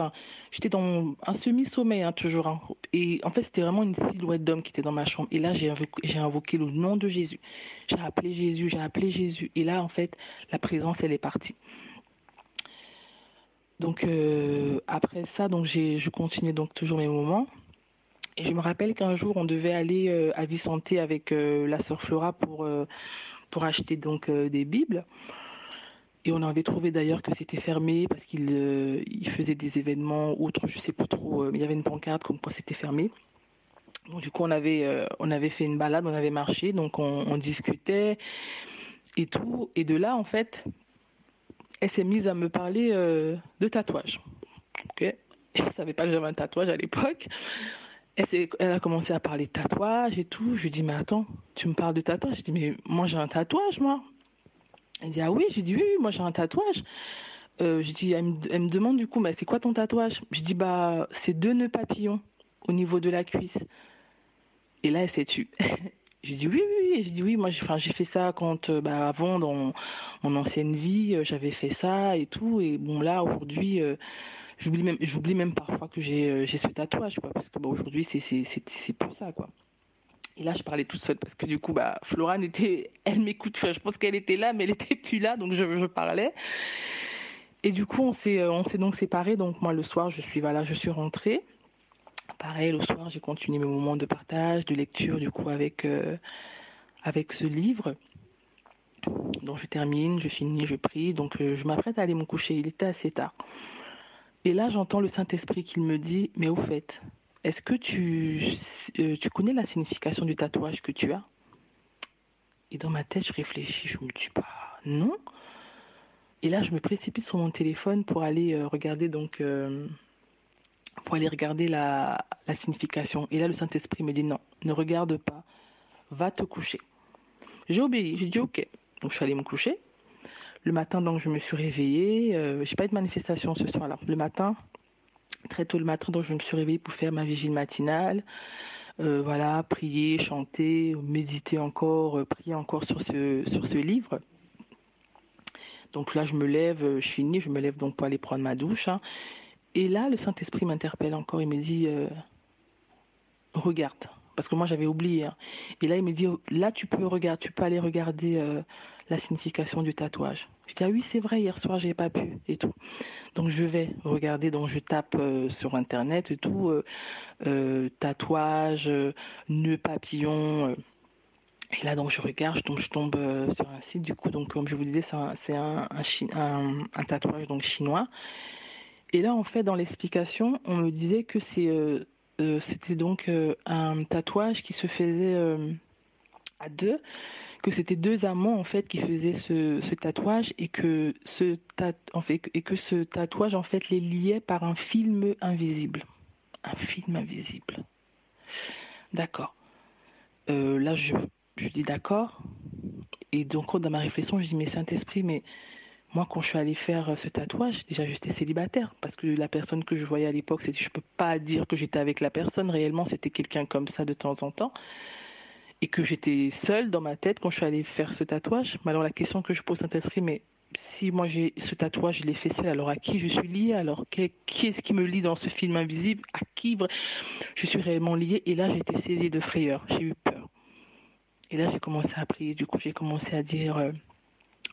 j'étais dans un semi-sommeil hein, toujours, hein. et en fait c'était vraiment une silhouette d'homme qui était dans ma chambre. Et là j'ai invoqué, le nom de Jésus, j'ai appelé Jésus, j'ai appelé Jésus, et là en fait la présence elle est partie. Donc euh, après ça donc je continuais donc toujours mes moments. Et je me rappelle qu'un jour on devait aller euh, à Vicenté avec euh, la sœur Flora pour pour acheter donc des bibles. Et on avait trouvé d'ailleurs que c'était fermé parce qu'il euh, faisait des événements autres, je sais pas trop, euh, il y avait une pancarte comme quoi c'était fermé. Donc du coup on avait euh, on avait fait une balade, on avait marché, donc on, discutait et tout. Et de là en fait, elle s'est mise à me parler de tatouage. Ok, je savais pas que j'avais un tatouage à l'époque. Elle, elle, a commencé à parler de tatouage et tout. Je lui dis mais attends, tu me parles de tatouage Je dis mais moi j'ai un tatouage moi. Elle dit Ah oui, j'ai dit Oui, moi j'ai un tatouage. euh, elle me, demande du coup, bah, c'est quoi ton tatouage? Je dis, bah, c'est deux nœuds papillons au niveau de la cuisse. Et là, elle s'est tue. je dis oui, oui, oui. Dis oui, moi, j'ai fait ça quand, euh, bah, avant, dans mon ancienne vie, euh, j'avais fait ça et tout. Et bon, là, aujourd'hui, j'oublie même, même parfois que j'ai ce tatouage. Parce que bah, aujourd'hui, c'est pour ça, quoi. Et là, je parlais toute seule parce que du coup, bah, Florane était, elle m'écoute. Je pense qu'elle était là, mais elle était plus là, donc je, parlais. Et du coup, on s'est, euh, on s'est donc séparés. Donc moi, le soir, je suis, voilà, je suis rentrée. Pareil, le soir, j'ai continué mes moments de partage, de lecture, du coup, avec, euh, avec ce livre. Donc je termine, je finis, je prie. Donc euh, je m'apprête à aller me coucher. Il était assez tard. Et là, j'entends le Saint-Esprit qui me dit, mais au fait, est-ce que tu, tu connais la signification du tatouage que tu as? Et dans ma tête, je réfléchis, je me dis pas, non. Et là, je me précipite sur mon téléphone pour aller euh, regarder donc euh, pour aller regarder la, signification. Et là, le Saint-Esprit me dit non, ne regarde pas, va te coucher. J'ai obéi, j'ai dit ok. Donc je suis allée me coucher. Le matin, donc je me suis réveillée. Euh, je n'ai pas eu de manifestation ce soir-là. Le matin, très tôt le matin, donc je me suis réveillée pour faire ma vigile matinale. voilà, prier, chanter, méditer encore, prier encore sur ce, livre. Donc là, je me lève, euh, je finis, je me lève donc pour aller prendre ma douche. Hein. Et là, le Saint-Esprit m'interpelle encore. Il me dit euh, Regarde. Parce que moi, j'avais oublié. Hein. Et là, il me dit Là, tu peux regarder, tu peux aller regarder euh, la signification du tatouage. Je dis Ah oui, c'est vrai, hier soir, j'ai pas pu. Et tout. Donc, je vais regarder. Donc, je tape sur Internet et tout tatouage, nœud papillon et là, donc, je regarde, je tombe, euh, sur un site, du coup, donc, comme je vous disais, c'est un, un, tatouage donc chinois. Et là, en fait, dans l'explication, on me disait que euh, euh, c'était donc un tatouage qui se faisait à deux, que c'était deux amants, en fait, qui faisaient ce, tatouage et que ce, tatouage, en fait, les liait par un film invisible. Un film invisible. D'accord. là, je, dis d'accord. Et donc, dans ma réflexion, je dis, mais Saint-Esprit, mais moi, quand je suis allée faire euh, ce tatouage, déjà, j'étais célibataire. Parce que la personne que je voyais à l'époque, je peux pas dire que j'étais avec la personne. Réellement, c'était quelqu'un comme ça de temps en temps. Et que j'étais seule dans ma tête quand je suis allée faire ce tatouage. Mais alors, la question que je pose Saint-Esprit, mais si moi j'ai ce tatouage, je l'ai fait seul, alors à qui je suis liée? Alors qui est-ce qui me lie dans ce film invisible? À qui je suis réellement liée Et là, été saisie de frayeur. J'ai eu peur. Et là, j'ai commencé à prier. Du coup, j'ai commencé à dire. Euh,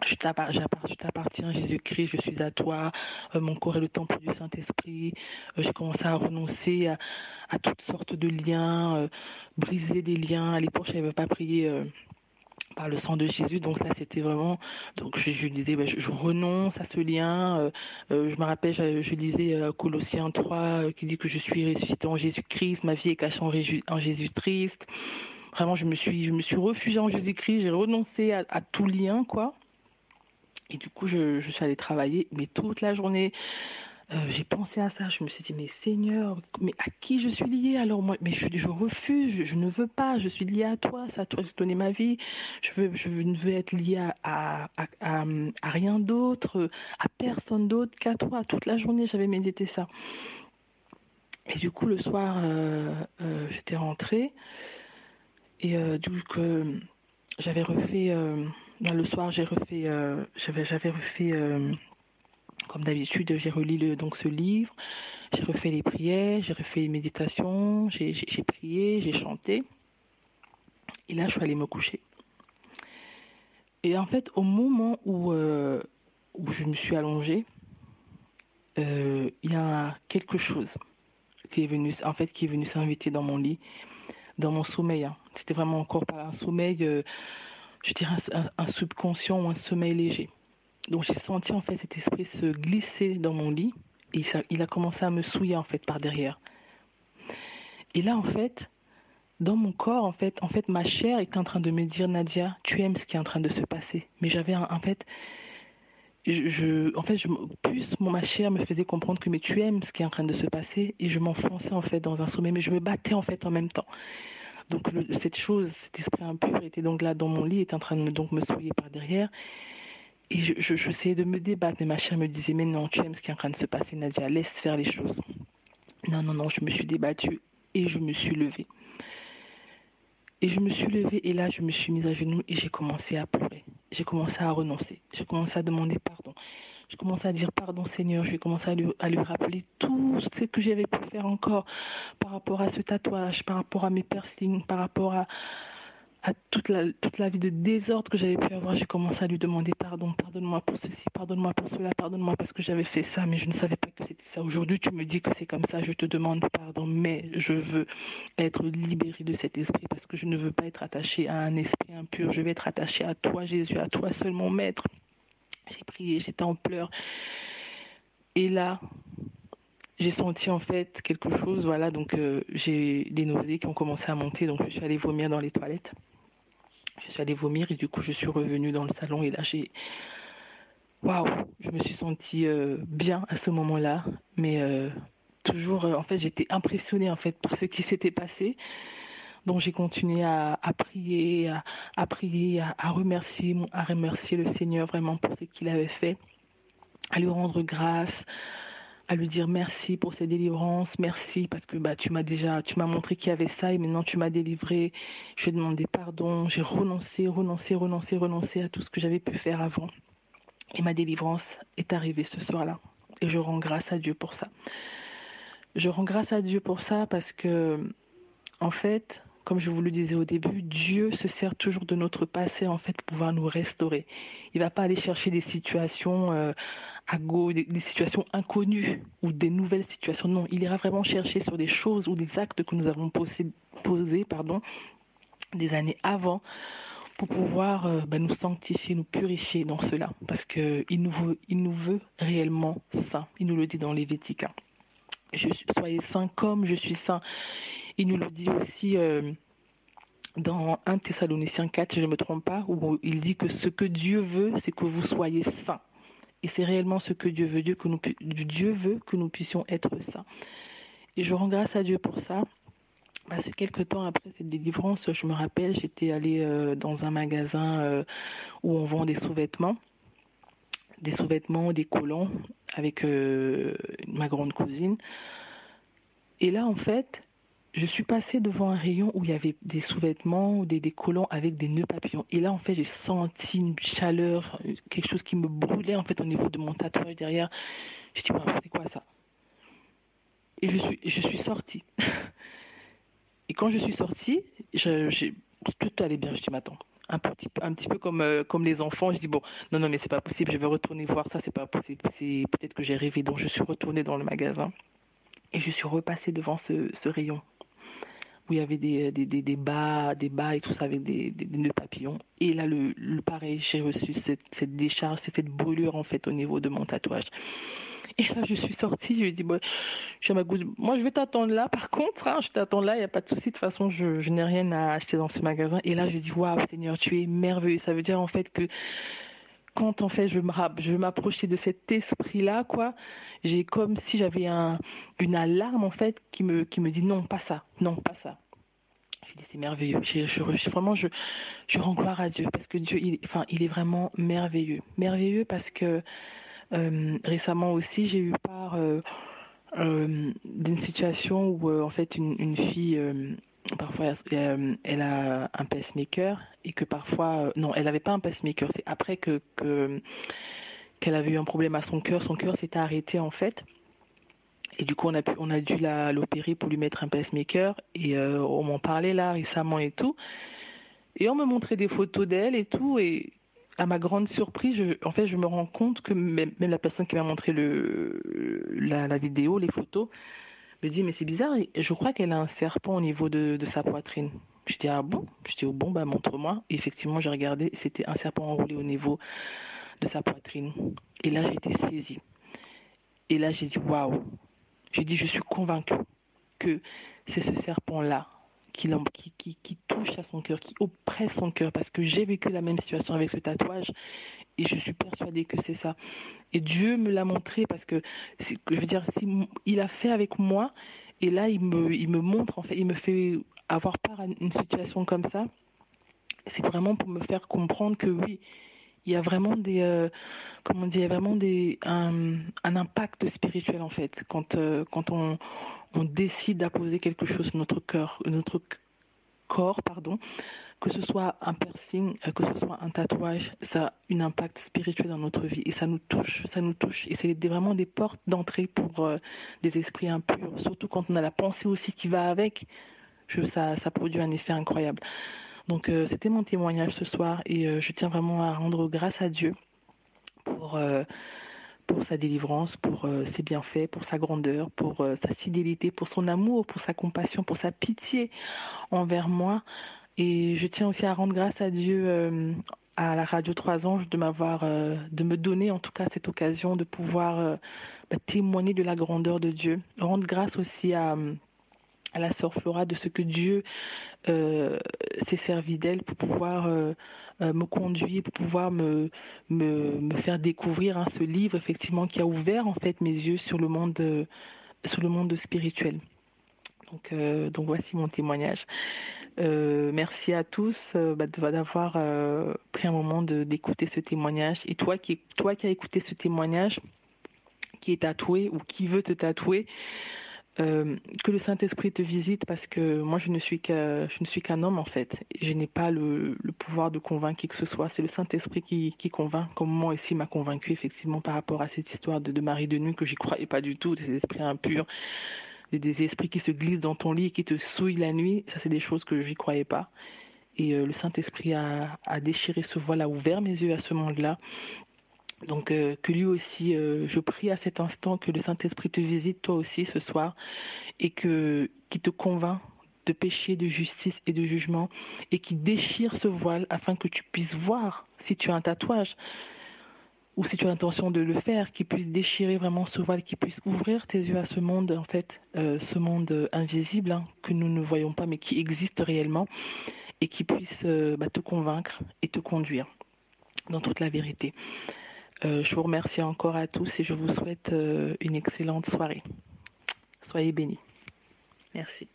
je t'appartiens, Jésus-Christ, je suis à toi, euh, mon corps est le temple du Saint-Esprit. Euh, j'ai commencé à renoncer à, toutes sortes de liens, briser des liens. À l'époque, je n'avais pas prié par le sang de Jésus. Donc là, c'était vraiment. Donc je, disais, bah, je, renonce à ce lien. je me rappelle, je, je lisais Colossiens 3 qui dit que je suis ressuscité en Jésus-Christ, ma vie est cachée en Jésus-Christ. Vraiment, je me suis, je me suis en Jésus-Christ, j'ai renoncé à, tout lien, quoi. Et du coup, je, suis allée travailler, mais toute la journée, euh, j'ai pensé à ça. Je me suis dit, mais Seigneur, mais à qui je suis liée? Alors moi Mais je, refuse, je, ne veux pas, je suis liée à toi, ça toi donné ma vie. Je, ne veux être liée à, à, à, à rien d'autre, à personne d'autre qu'à toi. Toute la journée, j'avais médité ça. Et du coup, le soir, euh, euh, j'étais rentrée. Et du coup, j'avais refait, euh, le soir, j'ai refait, euh, j'avais, refait, comme d'habitude, j'ai relu donc ce livre, j'ai refait les prières, j'ai refait les méditations, j'ai, prié, j'ai chanté. Et là, je suis allée me coucher. Et en fait, au moment où, où je me suis allongée, il y a quelque chose qui est venu, en fait, qui est venu s'inviter dans mon lit dans mon sommeil. Hein. C'était vraiment encore pas un sommeil, euh, je dirais un, subconscient ou un sommeil léger. Donc j'ai senti en fait cet esprit se glisser dans mon lit et il a commencé à me souiller en fait par derrière. Et là en fait, dans mon corps en fait, en fait ma chair était en train de me dire Nadia, tu aimes ce qui est en train de se passer. Mais j'avais en fait en fait, plus ma chair me faisait comprendre que mais tu aimes ce qui est en train de se passer et je m'enfonçais en fait dans un sommeil, mais je me battais en fait en même temps. Donc cette chose, cet esprit impur était donc là dans mon lit, était en train de me, souiller par derrière. Et je, j'essayais de me débattre, mais ma chère me disait, mais non, tu aimes ce qui est en train de se passer, Nadia, laisse faire les choses. Non, non, non, je me suis débattue et je me suis levée. Et je me suis levée et là, je me suis mise à genoux et j'ai commencé à pleurer. J'ai commencé à renoncer. J'ai commencé à demander pardon. J'ai commencé à dire pardon Seigneur. Je vais commencer à lui, à lui rappeler tout ce que j'avais pu faire encore par rapport à ce tatouage, par rapport à mes piercings, par rapport à, à toute la, toute la vie de désordre que j'avais pu avoir, j'ai commencé à lui demander pardon, pardonne-moi pour ceci, pardonne-moi pour cela, pardonne-moi parce que j'avais fait ça, mais je ne savais pas que c'était ça. Aujourd'hui, tu me dis que c'est comme ça, je te demande pardon, mais je veux être libérée de cet esprit parce que je ne veux pas être attachée à un esprit impur. Je vais être attachée à toi, Jésus, à toi seul, mon maître. J'ai prié, j'étais en pleurs. Et là, j'ai senti en fait quelque chose, voilà, donc euh, j'ai des nausées qui ont commencé à monter, donc je suis allée vomir dans les toilettes. Je suis allée vomir et du coup je suis revenue dans le salon. Et là j'ai waouh je me suis sentie euh, bien à ce moment-là. Mais euh, toujours en fait j'étais impressionnée en fait par ce qui s'était passé donc j'ai continué à, prier à, prier à, remercier à remercier le Seigneur vraiment pour ce qu'il avait fait à lui rendre grâce à lui dire merci pour ces délivrances, merci parce que bah, tu m'as déjà, tu m'as montré qu'il y avait ça et maintenant tu m'as délivré. Je lui ai demandé pardon, j'ai renoncé, renoncé, renoncé, renoncé à tout ce que j'avais pu faire avant. Et ma délivrance est arrivée ce soir-là. Et je rends grâce à Dieu pour ça. Je rends grâce à Dieu pour ça parce que, en fait, comme je vous le disais au début, Dieu se sert toujours de notre passé en fait pour pouvoir nous restaurer. Il va pas aller chercher des situations euh, à go, des, situations inconnues ou des nouvelles situations. Non, il ira vraiment chercher sur des choses ou des actes que nous avons posés, pardon, des années avant pour pouvoir euh, ben, nous sanctifier, nous purifier dans cela, parce que il nous veut, nous veut réellement saints. Il nous le dit dans les Hein. Soyez saints comme je suis saint. Il nous le dit aussi euh, dans 1 Thessaloniciens 4, si je ne me trompe pas, où il dit que ce que Dieu veut, c'est que vous soyez saints. Et c'est réellement ce que Dieu veut, Dieu, que nous, veut que nous puissions être saints. Et je rends grâce à Dieu pour ça. Parce que quelques temps après cette délivrance, je me rappelle, j'étais allée euh, dans un magasin euh, où on vend des sous-vêtements, des sous-vêtements, des collants avec ma grande cousine. Et là, en fait, je suis passée devant un rayon où il y avait des sous-vêtements ou des, des collants avec des nœuds papillons. Et là, en fait, j'ai senti une chaleur, quelque chose qui me brûlait en fait au niveau de mon tatouage derrière. Je dit, c'est quoi ça? Et je suis, je suis sortie. Et quand je suis sortie, tout allait bien. Je dis, m'attends. Un petit, un petit peu comme, euh, comme les enfants, je dis bon, non, non, mais c'est pas possible, je vais retourner voir ça, c'est pas possible, c'est peut-être que j'ai rêvé. Donc je suis retournée dans le magasin et je suis repassée devant ce rayon où il y avait des, des, des, des, bas, des bas et tout ça avec des, des, papillons. Et là, le, pareil, j'ai reçu cette, cette décharge, cette brûlure en fait au niveau de mon tatouage. Et là, je suis sortie, je lui ai dit, bon, ma moi je vais t'attendre là, par contre, hein, je t'attends là, il n'y a pas de souci, de toute façon, je, je n'ai rien à acheter dans ce magasin. Et là, je lui ai dit, waouh, Seigneur, tu es merveilleux. Ça veut dire en fait que quand en fait je me je m'approchais de cet esprit là quoi j'ai comme si j'avais un une alarme en fait qui me dit non pas ça non pas ça. Je dis c'est merveilleux. Je, je, vraiment je je rends gloire à Dieu parce que Dieu est vraiment merveilleux. Merveilleux parce que euh, récemment aussi j'ai eu part euh, euh, d'une situation où en fait une fille parfois euh, elle a un pacemaker et que parfois euh, non elle n'avait pas un pacemaker. C'est après que qu'elle avait eu un problème à son cœur. Son cœur s'était arrêté en fait. Et du coup on a pu, on a dû l'opérer pour lui mettre un pacemaker. Et euh, on m'en parlait là récemment et tout. Et on me montrait des photos d'elle et tout. Et à ma grande surprise, en fait, je me rends compte que même, la personne qui m'a montré le, la vidéo, les photos, me dit, mais c'est bizarre, je crois qu'elle a un serpent au niveau de, sa poitrine. Je dis, ah bon? Je dis, oh bon, bah montre-moi. Effectivement, j'ai regardé, c'était un serpent enroulé au niveau de sa poitrine. Et là, j'ai été saisie. Et là, j'ai dit, waouh J'ai dit, je suis convaincue que c'est ce serpent-là qui, qui, qui, touche à son cœur, qui oppresse son cœur, parce que j'ai vécu la même situation avec ce tatouage et je suis persuadée que c'est ça. Et Dieu me l'a montré parce que, je veux dire, si, il a fait avec moi, et là, il me, il me montre, en fait, il me fait avoir part à une situation comme ça. C'est vraiment pour me faire comprendre que oui, il y a vraiment des, euh, comment dire, vraiment des, un, impact spirituel en fait quand, euh, quand on, on décide d'apposer quelque chose notre cœur, notre corps, pardon, que ce soit un piercing, euh, que ce soit un tatouage, ça a un impact spirituel dans notre vie et ça nous touche, ça nous touche et c'est vraiment des portes d'entrée pour euh, des esprits impurs, surtout quand on a la pensée aussi qui va avec. Ça, ça produit un effet incroyable. Donc euh, c'était mon témoignage ce soir et je tiens vraiment à rendre grâce à Dieu pour, pour sa délivrance, pour ses bienfaits, pour sa grandeur, pour sa fidélité, pour son amour, pour sa compassion, pour sa pitié envers moi. Et je tiens aussi à rendre grâce à Dieu à la radio Trois Anges de m'avoir, de me donner en tout cas cette occasion de pouvoir bah, témoigner de la grandeur de Dieu. Rendre grâce aussi à à la sœur Flora de ce que Dieu euh, s'est servi d'elle pour pouvoir euh, euh, me conduire, pour pouvoir me, me, faire découvrir hein, ce livre effectivement qui a ouvert en fait mes yeux sur le monde, sur le monde spirituel. Donc, donc voici mon témoignage. merci à tous bah, d'avoir pris un moment d'écouter ce témoignage. Et toi qui, toi qui as écouté ce témoignage, qui est tatoué ou qui veut te tatouer, euh, que le Saint-Esprit te visite parce que moi je ne suis qu'un homme en fait. Je n'ai pas le, pouvoir de convaincre qui que ce soit. C'est le Saint-Esprit qui, qui convainc, comme moi ici m'a convaincu effectivement par rapport à cette histoire de, de Marie de Nuit que j'y croyais pas du tout, des esprits impurs, des, des, esprits qui se glissent dans ton lit et qui te souillent la nuit. Ça c'est des choses que j'y croyais pas. Et euh, le Saint-Esprit a, a déchiré ce voile, a ouvert mes yeux à ce monde-là donc euh, que lui aussi, euh, je prie à cet instant que le Saint-Esprit te visite toi aussi ce soir et que qui te convainc de péché, de justice et de jugement et qui déchire ce voile afin que tu puisses voir si tu as un tatouage ou si tu as l'intention de le faire, qui puisse déchirer vraiment ce voile, qui puisse ouvrir tes yeux à ce monde, en fait, euh, ce monde invisible hein, que nous ne voyons pas mais qui existe réellement et qui puisse bah, te convaincre et te conduire dans toute la vérité. Euh, je vous remercie encore à tous et je vous souhaite euh, une excellente soirée. Soyez bénis. Merci.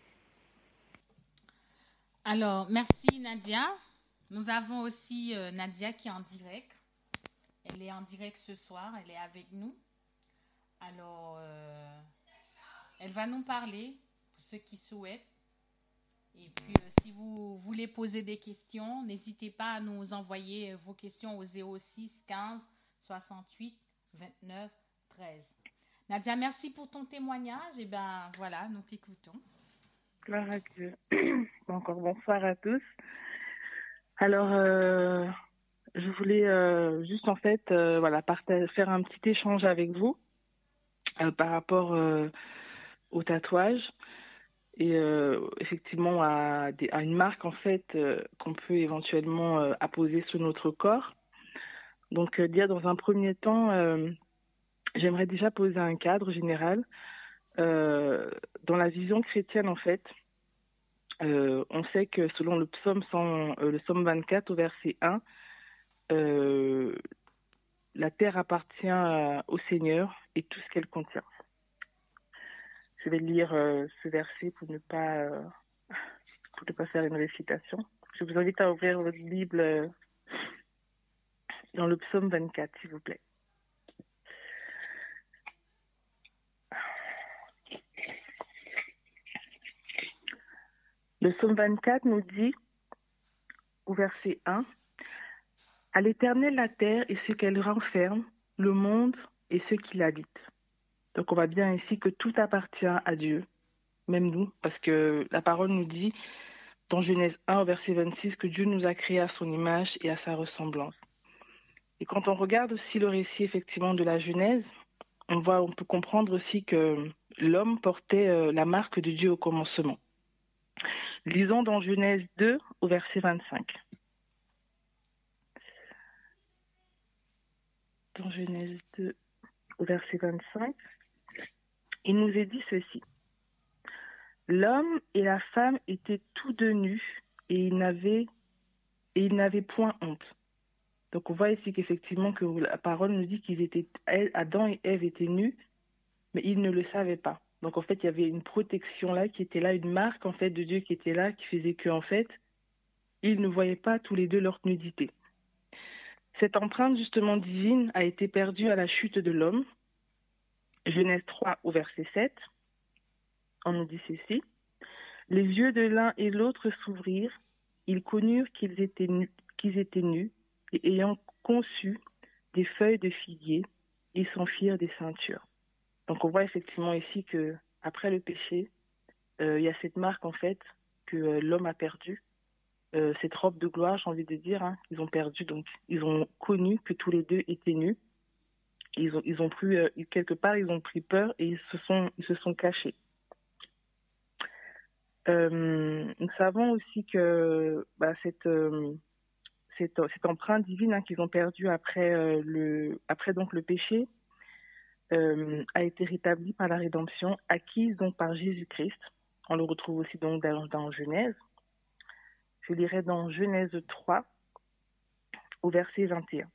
Alors, merci Nadia. Nous avons aussi euh, Nadia qui est en direct. Elle est en direct ce soir, elle est avec nous. Alors, elle va nous parler pour ceux qui souhaitent. Et puis, si vous voulez poser des questions, n'hésitez pas à nous envoyer vos questions au 06 15 68 29 13. Nadia, merci pour ton témoignage. Et ben voilà, nous t'écoutons. Gloire à Dieu. Encore bonsoir à tous. Alors, euh, je voulais euh, juste en fait, euh, voilà, faire un petit échange avec vous par rapport au tatouage et effectivement à, une marque en fait qu'on peut éventuellement apposer sur notre corps. Donc, euh, dire dans un premier temps, euh, j'aimerais déjà poser un cadre général. Euh, dans la vision chrétienne, en fait, on sait que selon le psaume, 100, le psaume 24 au verset 1, la terre appartient au Seigneur et tout ce qu'elle contient. Je vais lire ce verset pour ne pas, pour ne pas faire une récitation. Je vous invite à ouvrir votre Bible dans le psaume 24, s'il vous plaît. Le psaume 24 nous dit, au verset 1, À l'Éternel la terre et ce qu'elle renferme, le monde et ceux qui l'habitent. Donc on voit bien ici que tout appartient à Dieu, même nous, parce que la parole nous dit dans Genèse 1 au verset 26 que Dieu nous a créés à son image et à sa ressemblance. Et quand on regarde aussi le récit effectivement de la Genèse, on voit, on peut comprendre aussi que l'homme portait euh, la marque de Dieu au commencement. Lisons dans Genèse 2 au verset 25. Dans Genèse 2 au verset 25, il nous est dit ceci. L'homme et la femme étaient tous deux nus et ils n'avaient et ils n'avaient point honte. Donc on voit ici qu'effectivement que la parole nous dit qu'ils étaient Adam et Ève étaient nus, mais ils ne le savaient pas. Donc en fait, il y avait une protection là qui était là, une marque en fait de Dieu qui était là, qui faisait que en fait, ils ne voyaient pas tous les deux leur nudité. Cette empreinte justement divine a été perdue à la chute de l'homme. Genèse 3 au verset 7. On nous dit ceci. Les yeux de l'un et l'autre s'ouvrirent. Ils connurent qu'ils étaient, nus, qu'ils étaient nus et ayant conçu des feuilles de figuier, ils s'en firent des ceintures. Donc on voit effectivement ici que après le péché, euh, il y a cette marque en fait que euh, l'homme a perdu, euh, cette robe de gloire, j'ai envie de dire, hein, ils ont perdu donc ils ont connu que tous les deux étaient nus. Ils ont ils ont pris quelque part ils ont pris peur et ils se sont ils se sont cachés. nous savons aussi que bah, cette cette, empreinte divine hein, qu'ils ont perdue après, euh, le, après donc le péché euh, a été rétablie par la rédemption acquise donc par Jésus-Christ. On le retrouve aussi donc dans, dans Genèse. Je lirai dans Genèse 3 au verset 21.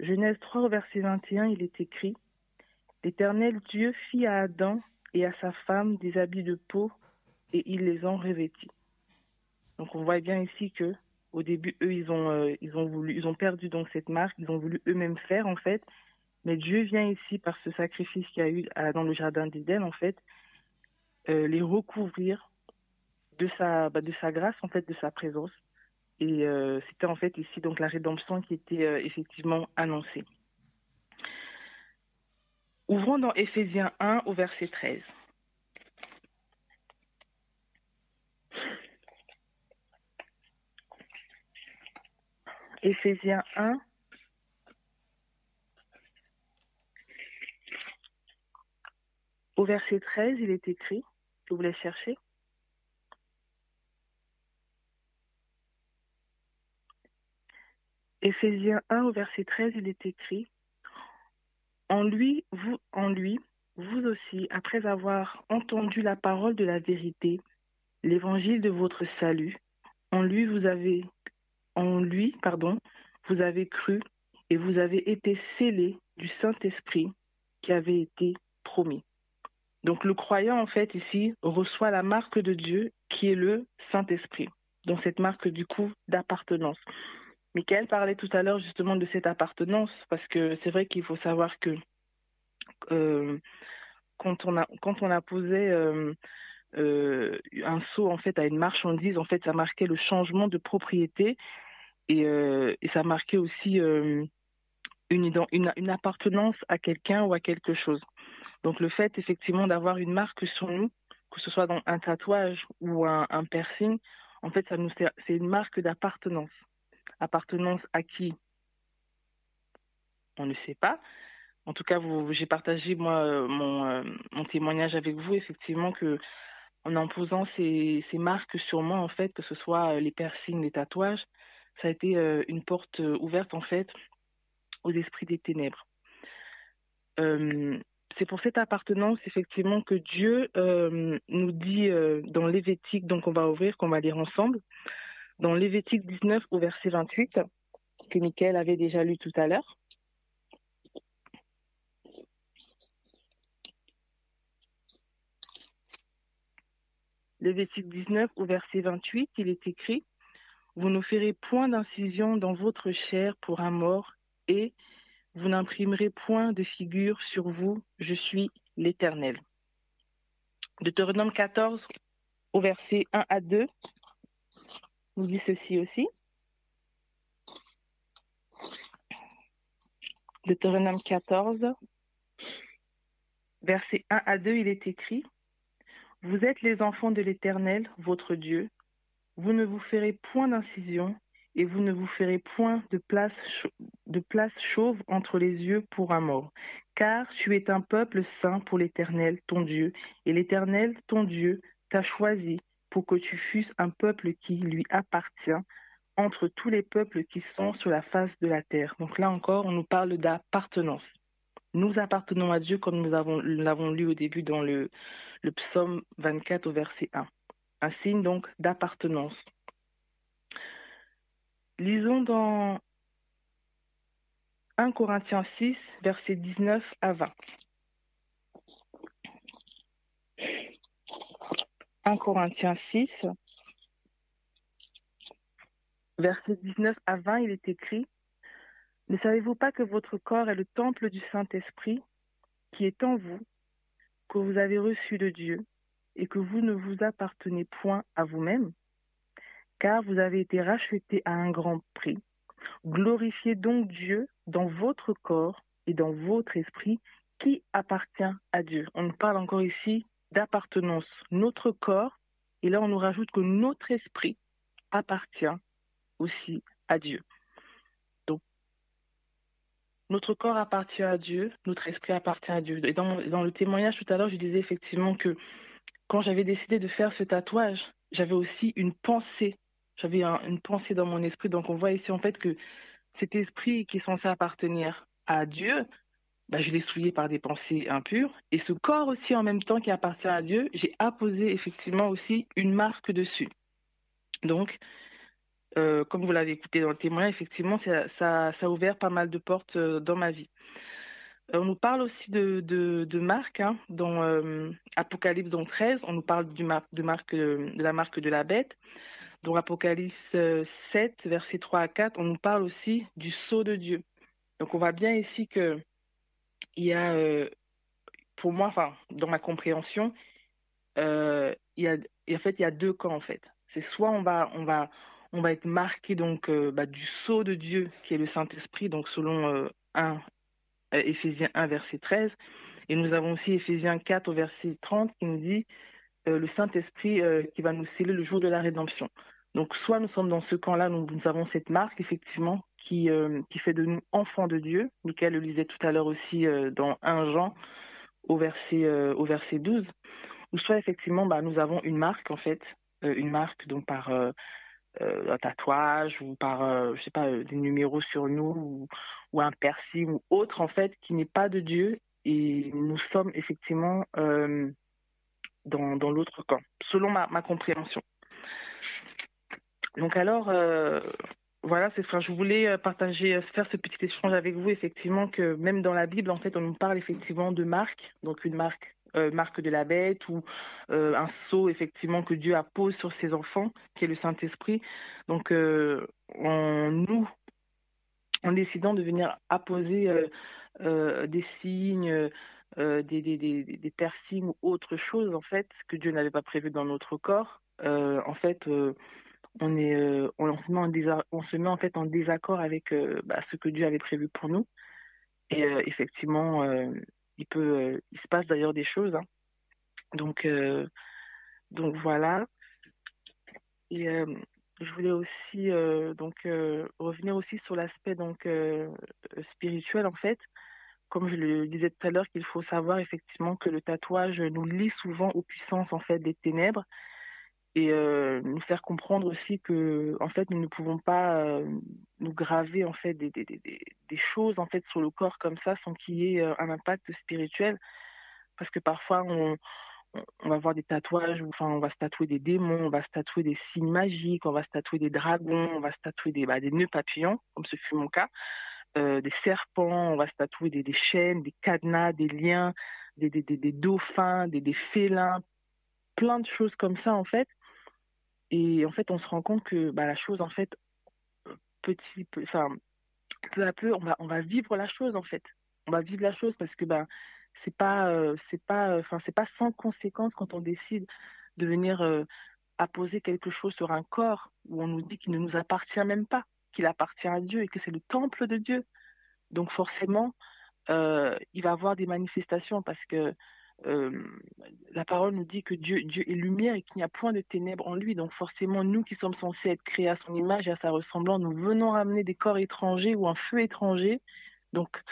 Genèse 3 au verset 21, il est écrit L'Éternel Dieu fit à Adam et à sa femme des habits de peau et il les en revêtit. Donc on voit bien ici que au début, eux, ils ont, euh, ils ont voulu, ils ont perdu donc cette marque, ils ont voulu eux-mêmes faire en fait. Mais Dieu vient ici par ce sacrifice qu'il y a eu dans le jardin d'Éden en fait, euh, les recouvrir de sa, bah, de sa grâce en fait, de sa présence. Et euh, c'était en fait ici donc la rédemption qui était effectivement annoncée. Ouvrons dans Éphésiens 1 au verset 13. Éphésiens 1. Au verset 13, il est écrit, vous voulez chercher Éphésiens 1 au verset 13, il est écrit En lui, vous, en lui, vous aussi, après avoir entendu la parole de la vérité, l'évangile de votre salut, en lui vous avez en lui, pardon, vous avez cru et vous avez été scellés du Saint-Esprit qui avait été promis. Donc le croyant, en fait, ici, reçoit la marque de Dieu qui est le Saint-Esprit, donc cette marque du coup d'appartenance. Michael parlait tout à l'heure justement de cette appartenance, parce que c'est vrai qu'il faut savoir que euh, quand, on a, quand on a posé euh, euh, un saut en fait à une marchandise, en fait, ça marquait le changement de propriété et, euh, et ça marquait aussi euh, une, une, appartenance à quelqu'un ou à quelque chose. Donc le fait effectivement d'avoir une marque sur nous, que ce soit dans un tatouage ou un, piercing, en fait, ça nous c'est une marque d'appartenance. Appartenance à qui? On ne sait pas. En tout cas, j'ai partagé moi euh, mon, mon, témoignage avec vous, effectivement que en imposant ces, ces marques sur moi, en fait, que ce soit les piercings, les tatouages, ça a été une porte ouverte en fait aux esprits des ténèbres. C'est pour cette appartenance effectivement que Dieu nous dit dans Lévitique, donc on va ouvrir, qu'on va lire ensemble, dans Lévitique 19 au verset 28, que Michael avait déjà lu tout à l'heure. Lévitique 19 au verset 28, il est écrit vous ne ferez point d'incision dans votre chair pour un mort, et vous n'imprimerez point de figure sur vous, je suis l'Éternel. Deutéronome 14, au verset 1 à 2, nous dit ceci aussi. Deutéronome 14, verset 1 à 2, il est écrit Vous êtes les enfants de l'Éternel, votre Dieu. Vous ne vous ferez point d'incision, et vous ne vous ferez point de place, de place chauve entre les yeux pour un mort. Car tu es un peuple saint pour l'Éternel, ton Dieu, et l'Éternel, ton Dieu, t'a choisi pour que tu fusses un peuple qui lui appartient entre tous les peuples qui sont sur la face de la terre. Donc là encore, on nous parle d'appartenance. Nous appartenons à Dieu comme nous l'avons lu au début dans le, le psaume 24 au verset 1 un signe donc d'appartenance. Lisons dans 1 Corinthiens 6, versets 19 à 20. 1 Corinthiens 6, versets 19 à 20, il est écrit Ne savez-vous pas que votre corps est le temple du Saint-Esprit qui est en vous, que vous avez reçu de Dieu, et que vous ne vous appartenez point à vous-même, car vous avez été rachetés à un grand prix. Glorifiez donc Dieu dans votre corps et dans votre esprit qui appartient à Dieu. On parle encore ici d'appartenance. Notre corps, et là on nous rajoute que notre esprit appartient aussi à Dieu. Donc, notre corps appartient à Dieu, notre esprit appartient à Dieu. Et dans, dans le témoignage tout à l'heure, je disais effectivement que quand j'avais décidé de faire ce tatouage, j'avais aussi une pensée. J'avais une pensée dans mon esprit. Donc on voit ici en fait que cet esprit qui est censé appartenir à Dieu, bah, je l'ai souillé par des pensées impures. Et ce corps aussi en même temps qui appartient à Dieu, j'ai apposé effectivement aussi une marque dessus. Donc, euh, comme vous l'avez écouté dans le témoignage, effectivement, ça, ça, a ouvert pas mal de portes euh, dans ma vie. On nous parle aussi de, de, marque, hein, dans euh, Apocalypse 13, on nous parle du de, marque, euh, de la marque de la bête. Dans Apocalypse 7, versets 3 à 4, on nous parle aussi du sceau de Dieu. Donc on voit bien ici que il y a, euh, pour moi, enfin, dans ma compréhension, il y a, en fait, il y a deux camps en fait. C'est soit on va, on va, on va être marqué donc bah, du sceau de Dieu qui est le Saint Esprit, donc selon 1 euh, Éphésiens 1, verset 13. Et nous avons aussi Éphésiens 4, au verset 30, qui nous dit euh, le Saint-Esprit euh, qui va nous sceller le jour de la rédemption. Donc, soit nous sommes dans ce camp-là, nous, nous, avons cette marque, effectivement, qui, qui fait de nous enfants de Dieu. Michael le lisait tout à l'heure aussi dans 1 Jean, au verset, au verset 12. Ou soit, effectivement, bah, nous avons une marque, en fait, une marque donc par euh, un tatouage ou par, euh, je sais pas, euh, des numéros sur nous ou, un piercing ou autre, en fait, qui n'est pas de Dieu. Et nous sommes effectivement dans, dans l'autre camp, selon ma, ma, compréhension. Donc alors, voilà, c'est, enfin, je voulais partager, faire ce petit échange avec vous, effectivement, que même dans la Bible, en fait, on nous parle effectivement de marque, donc une marque euh, marque de la bête ou euh, un sceau effectivement que Dieu appose sur ses enfants, qui est le Saint-Esprit. Donc euh, en nous, en décidant de venir apposer des signes, des, piercings ou autre chose en fait que Dieu n'avait pas prévu dans notre corps, en fait on est on, se met en désaccord avec bah, ce que Dieu avait prévu pour nous. Et effectivement, il peut, euh, il se passe d'ailleurs des choses. Hein. Donc, euh, donc voilà. Et euh, je voulais aussi donc revenir aussi sur l'aspect donc spirituel en fait. Comme je le disais tout à l'heure, qu'il faut savoir effectivement que le tatouage nous lie souvent aux puissances en fait des ténèbres et nous faire comprendre aussi que en fait nous ne pouvons pas nous graver en fait des, des, des, choses en fait sur le corps comme ça sans qu'il y ait un impact spirituel. Parce que parfois on, on va voir des tatouages enfin on va se tatouer des démons on va se tatouer des signes magiques on va se tatouer des dragons on va se tatouer des, bah, des nœuds papillons comme ce fut mon cas euh, des serpents on va se tatouer des, des chaînes des cadenas des liens des, des, dauphins des félins plein de choses comme ça en fait et en fait, on se rend compte que bah, la chose, en fait, petit, peu, enfin, peu à peu, on va, on va vivre la chose, en fait. On va vivre la chose parce que bah, c'est pas, euh, c'est pas, enfin, c'est pas sans conséquence quand on décide de venir euh, apposer quelque chose sur un corps où on nous dit qu'il ne nous appartient même pas, qu'il appartient à Dieu et que c'est le temple de Dieu. Donc forcément, euh, il va avoir des manifestations parce que la parole nous dit que Dieu, Dieu est lumière et qu'il n'y a point de ténèbres en lui. Donc forcément, nous qui sommes censés être créés à son image et à sa ressemblance, nous venons ramener des corps étrangers ou un feu étranger. Donc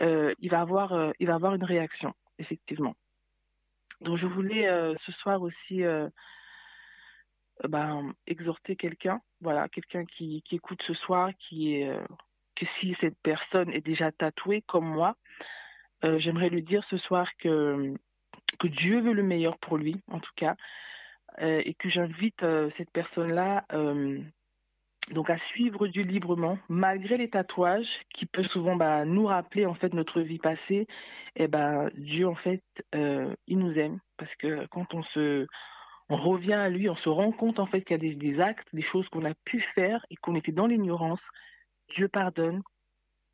euh, il, va avoir, euh, il va avoir une réaction, effectivement. Donc je voulais euh, ce soir aussi ben, exhorter quelqu'un, voilà, quelqu'un qui, qui, écoute ce soir, qui est que si cette personne est déjà tatouée comme moi, euh, j'aimerais lui dire ce soir que, Dieu veut le meilleur pour lui, en tout cas, euh, et que j'invite euh, cette personne-là à suivre Dieu librement, malgré les tatouages qui peuvent souvent bah, nous rappeler en fait notre vie passée. Et ben Dieu en fait, il nous aime parce que quand on se on revient à lui, on se rend compte en fait qu'il y a des actes, des choses qu'on a pu faire et qu'on était dans l'ignorance. Dieu pardonne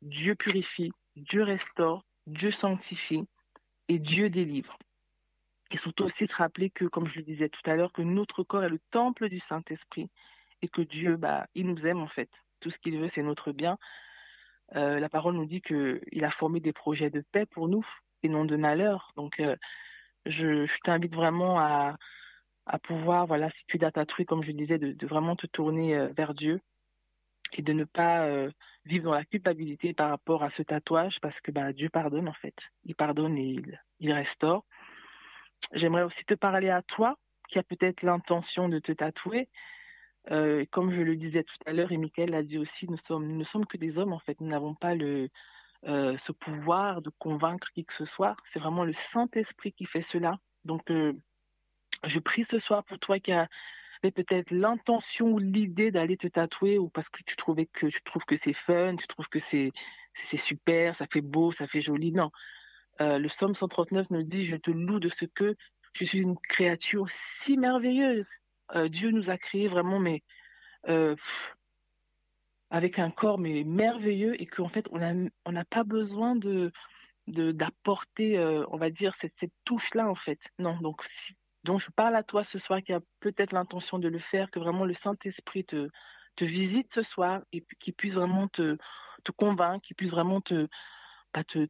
Dieu purifie, Dieu restaure, Dieu sanctifie et Dieu délivre. Et surtout aussi de rappeler que, comme je le disais tout à l'heure, que notre corps est le temple du Saint-Esprit et que Dieu, bah, il nous aime en fait. Tout ce qu'il veut, c'est notre bien. Euh, la parole nous dit qu'il a formé des projets de paix pour nous et non de malheur. Donc, euh, je, t'invite vraiment à, pouvoir, voilà, si tu dois tatouer, comme je disais, de, vraiment te tourner euh, vers Dieu et de ne pas vivre dans la culpabilité par rapport à ce tatouage parce que bah, Dieu pardonne en fait. Il pardonne et il, restaure. J'aimerais aussi te parler à toi qui as peut-être l'intention de te tatouer. comme je le disais tout à l'heure, et Michael l'a dit aussi, nous, sommes, nous ne sommes que des hommes en fait. Nous n'avons pas le, euh, ce pouvoir de convaincre qui que ce soit. C'est vraiment le Saint-Esprit qui fait cela. Donc, euh, je prie ce soir pour toi qui peut-être l'intention ou l'idée d'aller te tatouer ou parce que tu trouvais que tu trouves que c'est fun, tu trouves que c'est c'est super, ça fait beau, ça fait joli. Non. Euh, le Somme 139 nous dit Je te loue de ce que je suis une créature si merveilleuse. Dieu nous a créé vraiment, mais avec un corps mais merveilleux et qu'en fait on n'a on pas besoin de d'apporter euh, on va dire cette, cette touche là en fait non donc donc je parle à toi ce soir qui a peut-être l'intention de le faire que vraiment le Saint Esprit te te visite ce soir et qu'il puisse vraiment te convaincre qu'il puisse vraiment bah, te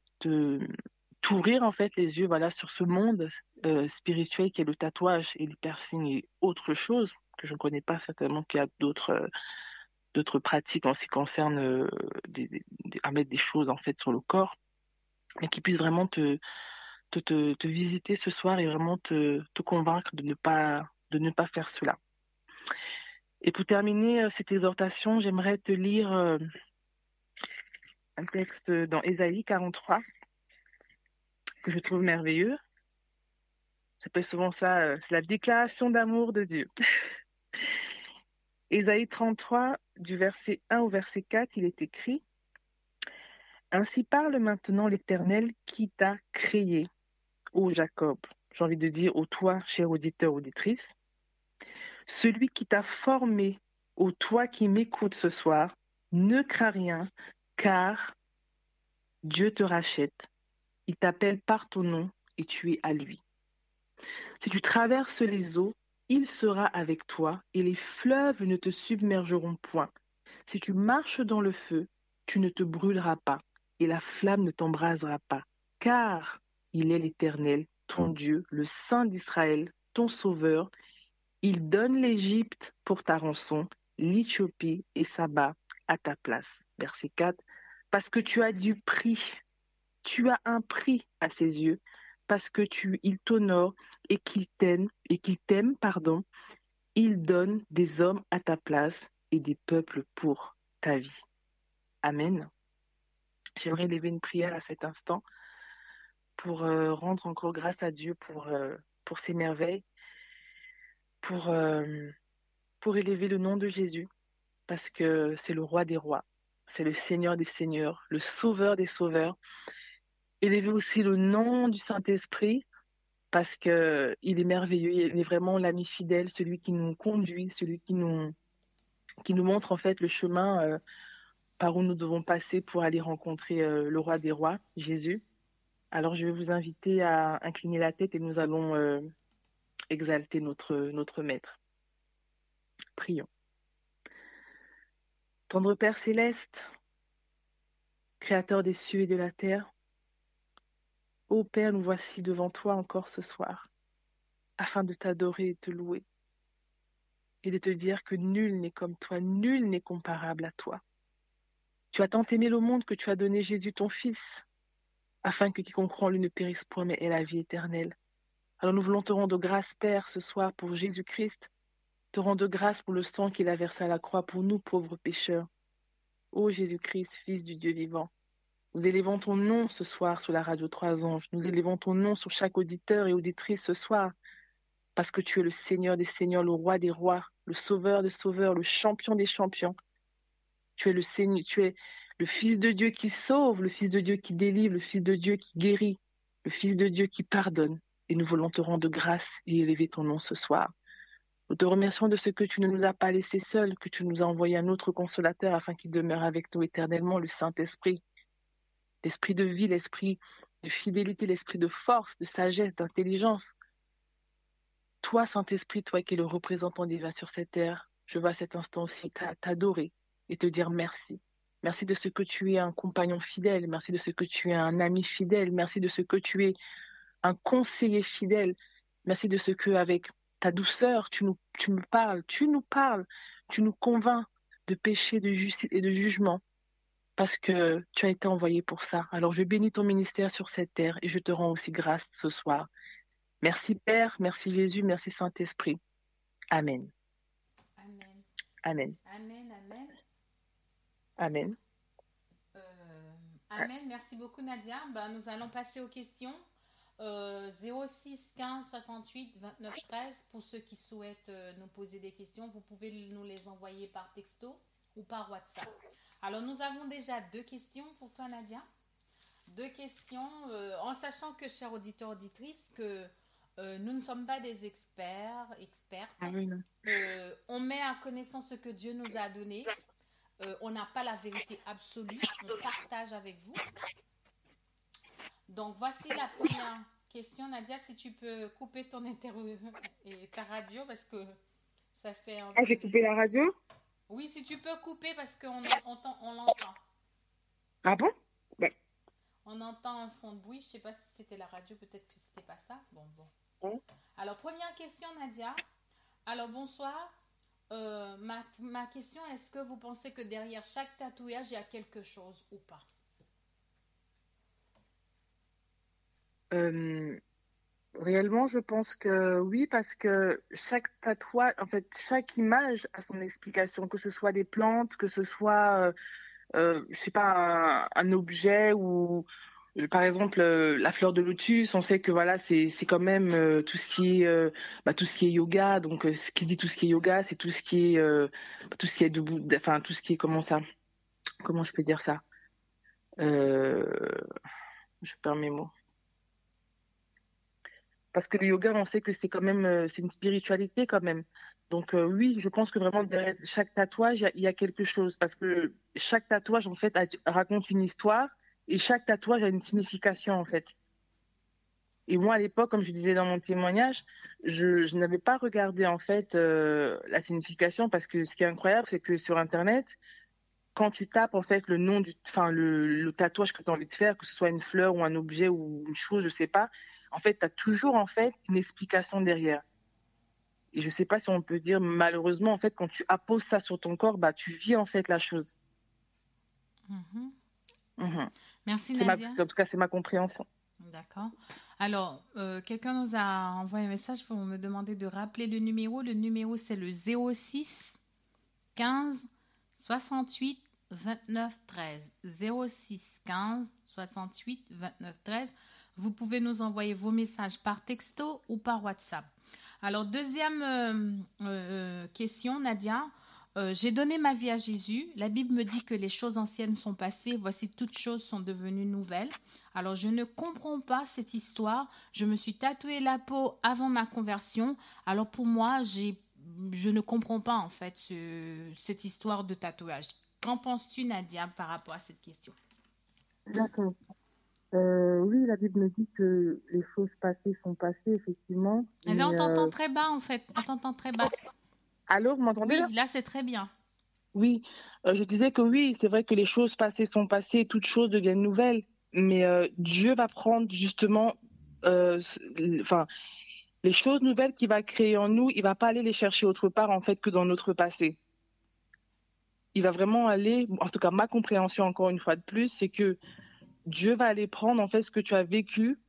t'ouvrir en fait les yeux voilà sur ce monde euh, spirituel qui est le tatouage et le piercing et autre chose que je ne connais pas certainement qu'il y a d'autres euh, pratiques en ce qui concerne euh, à mettre des choses en fait sur le corps, mais qui puissent vraiment te, te, te, visiter ce soir et vraiment te, convaincre de ne pas de ne pas faire cela. Et pour terminer euh, cette exhortation, j'aimerais te lire euh, un texte dans Ésaïe 43 que je trouve merveilleux. J'appelle souvent ça, c'est la déclaration d'amour de Dieu. Ésaïe 33, du verset 1 au verset 4, il est écrit Ainsi parle maintenant l'Éternel qui t'a créé, ô Jacob. J'ai envie de dire ô toi, cher auditeur, auditrice. Celui qui t'a formé, ô toi qui m'écoutes ce soir, ne crains rien, car Dieu te rachète. Il t'appelle par ton nom et tu es à lui. Si tu traverses les eaux, il sera avec toi, et les fleuves ne te submergeront point. Si tu marches dans le feu, tu ne te brûleras pas, et la flamme ne t'embrasera pas, car il est l'Éternel, ton Dieu, le Saint d'Israël, ton Sauveur. Il donne l'Égypte pour ta rançon, l'Éthiopie et Saba à ta place. Verset 4. Parce que tu as du prix, tu as un prix à ses yeux, parce que tu, il t'honore et qu'il t'aime, et qu'il t'aime, pardon, il donne des hommes à ta place et des peuples pour ta vie. Amen. J'aimerais lever une prière à cet instant pour euh, rendre encore grâce à Dieu pour, euh, pour ses merveilles, pour, euh, pour élever le nom de Jésus, parce que c'est le roi des rois, c'est le Seigneur des seigneurs, le Sauveur des sauveurs, élever aussi le nom du Saint-Esprit parce que il est merveilleux, il est vraiment l'ami fidèle, celui qui nous conduit, celui qui nous qui nous montre en fait le chemin par où nous devons passer pour aller rencontrer le roi des rois, Jésus. Alors je vais vous inviter à incliner la tête et nous allons euh, exalter notre notre maître. Prions. Tendre Père céleste, créateur des cieux et de la terre, Ô Père, nous voici devant toi encore ce soir, afin de t'adorer et te louer, et de te dire que nul n'est comme toi, nul n'est comparable à toi. Tu as tant aimé le monde que tu as donné Jésus ton Fils, afin que quiconque en lui ne périsse point, mais ait la vie éternelle. Alors nous voulons te rendre grâce, Père, ce soir pour Jésus-Christ, te rendre grâce pour le sang qu'il a versé à la croix pour nous, pauvres pécheurs. Ô Jésus-Christ, Fils du Dieu vivant, nous élevons ton nom ce soir sur la radio Trois Anges. Nous élevons ton nom sur chaque auditeur et auditrice ce soir. Parce que tu es le Seigneur des Seigneurs, le Roi des Rois, le Sauveur des Sauveurs, le Champion des Champions. Tu es le Seigneur, tu es le Fils de Dieu qui sauve, le Fils de Dieu qui délivre, le Fils de Dieu qui guérit, le Fils de Dieu qui pardonne. Et nous voulons te rendre grâce et élever ton nom ce soir. Nous te remercions de ce que tu ne nous as pas laissés seuls, que tu nous as envoyé un autre consolateur afin qu'il demeure avec nous éternellement, le Saint-Esprit l'esprit de vie, l'esprit de fidélité, l'esprit de force, de sagesse, d'intelligence. Toi, Saint-Esprit, toi qui es le représentant divin sur cette terre, je veux à cet instant aussi t'adorer et te dire merci. Merci de ce que tu es un compagnon fidèle, merci de ce que tu es un ami fidèle, merci de ce que tu es un conseiller fidèle, merci de ce que avec ta douceur, tu nous, tu parles, tu nous parles, tu nous convaincs de péché, de justice et de jugement, parce que tu as été envoyé pour ça. Alors je bénis ton ministère sur cette terre et je te rends aussi grâce ce soir. Merci Père, merci Jésus, merci Saint-Esprit. Amen. Amen. Amen. Amen. Amen. Amen. Euh, amen. Merci beaucoup Nadia. Ben, nous allons passer aux questions. Euh, 06 15 68 29 13 pour ceux qui souhaitent euh, nous poser des questions. Vous pouvez nous les envoyer par texto ou par WhatsApp. Alors nous avons déjà deux questions pour toi Nadia. Deux questions euh, en sachant que, chers auditeurs, auditrices, que euh, nous ne sommes pas des experts, expertes. Ah oui, on met à connaissance ce que Dieu nous a donné. Euh, on n'a pas la vérité absolue. On partage avec vous. Donc, voici la première question. Nadia, si tu peux couper ton interview et ta radio parce que ça fait un Ah, j'ai coupé la radio? Oui, si tu peux couper parce qu'on on, on l'entend. Ah bon? On entend un fond de bruit. Je sais pas si c'était la radio, peut-être que c'était pas ça. Bon, bon. Bon. Alors, première question, Nadia. Alors, bonsoir. Euh, ma, ma question, est-ce que vous pensez que derrière chaque tatouage, il y a quelque chose ou pas? Euh, réellement, je pense que oui, parce que chaque tatouage, en fait, chaque image a son explication, que ce soit des plantes, que ce soit, euh, euh, je sais pas, un, objet ou, par exemple, euh, la fleur de lotus. On sait que voilà, c'est quand même euh, tout ce qui est, euh, bah, tout ce qui est yoga. Donc, ce qui dit tout ce qui est yoga, c'est tout ce qui est, tout ce qui est debout, enfin, tout ce qui est comment ça, comment je peux dire ça. Je perds mes mots. Parce que le yoga, on sait que c'est quand même, c'est une spiritualité quand même. Donc oui, je pense que vraiment derrière chaque tatouage, il y a- quelque chose. Parce que chaque tatouage, en fait, raconte une histoire et chaque tatouage a une signification, en fait. Et moi, à l'époque, comme je disais dans mon témoignage, je, je n'avais pas regardé, en fait, euh, la signification parce que ce qui est incroyable, c'est que sur Internet, quand tu tapes, en fait, le nom du, enfin, le, le tatouage que tu as envie de faire, que ce soit une fleur ou un objet ou une chose, je sais pas, en fait, tu as toujours en fait une explication derrière. Et je sais pas si on peut dire malheureusement en fait quand tu apposes ça sur ton corps, bah tu vis en fait la chose. Mhm. Mhm. Merci, ma- Nadia. en tout cas, c'est ma compréhension. D'accord. Alors, euh, quelqu'un nous a envoyé un message pour me demander de rappeler le numéro. Le numéro, c'est le 06 15 68 29 13. 06 15 68 29 13. Vous pouvez nous envoyer vos messages par texto ou par WhatsApp. Alors, deuxième euh, euh, question, Nadia. Euh, J'ai donné ma vie à Jésus. La Bible me dit que les choses anciennes sont passées. Voici toutes choses sont devenues nouvelles. Alors, je ne comprends pas cette histoire. Je me suis tatoué la peau avant ma conversion. Alors, pour moi, je ne comprends pas en fait ce- cette histoire de tatouage. Qu'en penses-tu, Nadia, par rapport à cette question? D'accord. Euh, oui, la Bible me dit que les choses passées sont passées, effectivement. Mais Mais, On t'entend euh, très bas en fait. On t'entend très bas. Allô, vous m'entendez Oui, là? là, c'est très bien. Oui, euh, je disais que oui, c'est vrai que les choses passées sont passées, toutes choses deviennent nouvelles, mais euh, Dieu va prendre justement, euh, enfin, les choses nouvelles qu'il va créer en nous, il va pas aller les chercher autre part en fait que dans notre passé. Il va vraiment aller, en tout cas ma compréhension encore une fois de plus, c'est que Dieu va aller prendre en fait ce que tu as vécu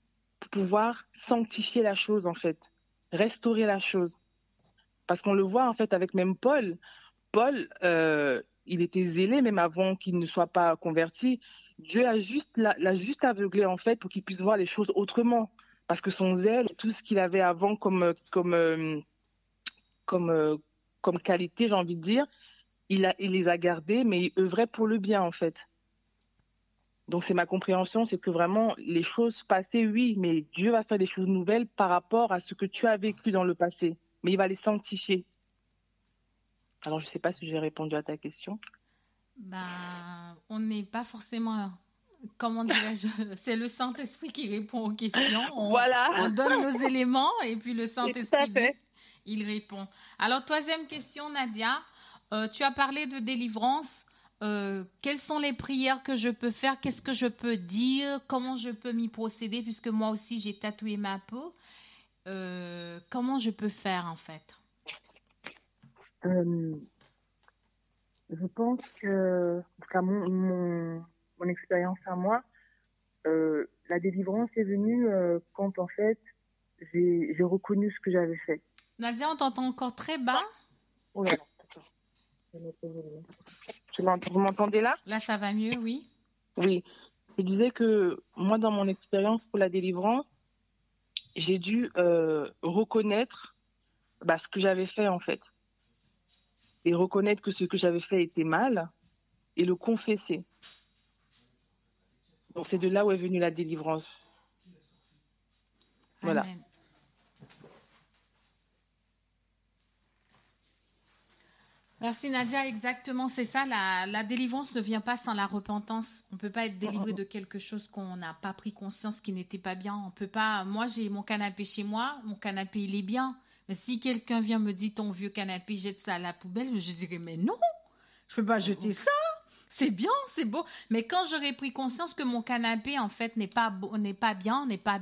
pour pouvoir sanctifier la chose en fait, restaurer la chose. Parce qu'on le voit en fait avec même Paul. Paul, euh, il était zélé même avant qu'il ne soit pas converti. Dieu a juste l'a, juste aveuglé en fait pour qu'il puisse voir les choses autrement. Parce que son zèle, tout ce qu'il avait avant comme comme euh, comme euh, comme qualité, j'ai envie de dire, il a il les a gardés, mais il œuvrait pour le bien en fait. Donc c'est ma compréhension, c'est que vraiment les choses passées, oui, mais Dieu va faire des choses nouvelles par rapport à ce que tu as vécu dans le passé, mais il va les sanctifier. Alors je sais pas si j'ai répondu à ta question. Ben, on n'est pas forcément comment dirais-je C'est le Saint-Esprit qui répond aux questions. On, voilà. On donne nos éléments et puis le Saint-Esprit, il répond. Alors, troisième question, Nadia. Euh, tu as parlé de délivrance. Euh, quelles sont les prières que je peux faire? Qu'est-ce que je peux dire? Comment je peux m'y procéder? Puisque moi aussi, j'ai tatoué ma peau. Euh, comment je peux faire, en fait? Je pense que, en mon, mon, mon expérience à moi, la délivrance est venue quand, en fait, j'ai reconnu ce que j'avais fait. Nadia, on t'entend encore très bas. Oh là là. Vous m'entendez là? Là, ça va mieux, oui. Oui. Je disais que moi, dans mon expérience pour la délivrance, j'ai dû euh, reconnaître bah, ce que j'avais fait en fait. Et reconnaître que ce que j'avais fait était mal et le confesser. Donc c'est de là où est venue la délivrance. Voilà. Merci Nadia, exactement, c'est ça. La, délivrance ne vient pas sans la repentance. On ne peut pas être délivré de quelque chose qu'on n'a pas pris conscience qui n'était pas bien. On peut pas. Moi, j'ai mon canapé chez moi. Mon canapé, il est bien. Mais si quelqu'un vient me dire ton vieux canapé, jette ça à la poubelle, je dirais mais non, je peux pas jeter ça c'est bien, c'est beau. Mais quand j'aurais pris conscience que mon canapé, en fait, n'est pas, n'est pas bien, n'est pas,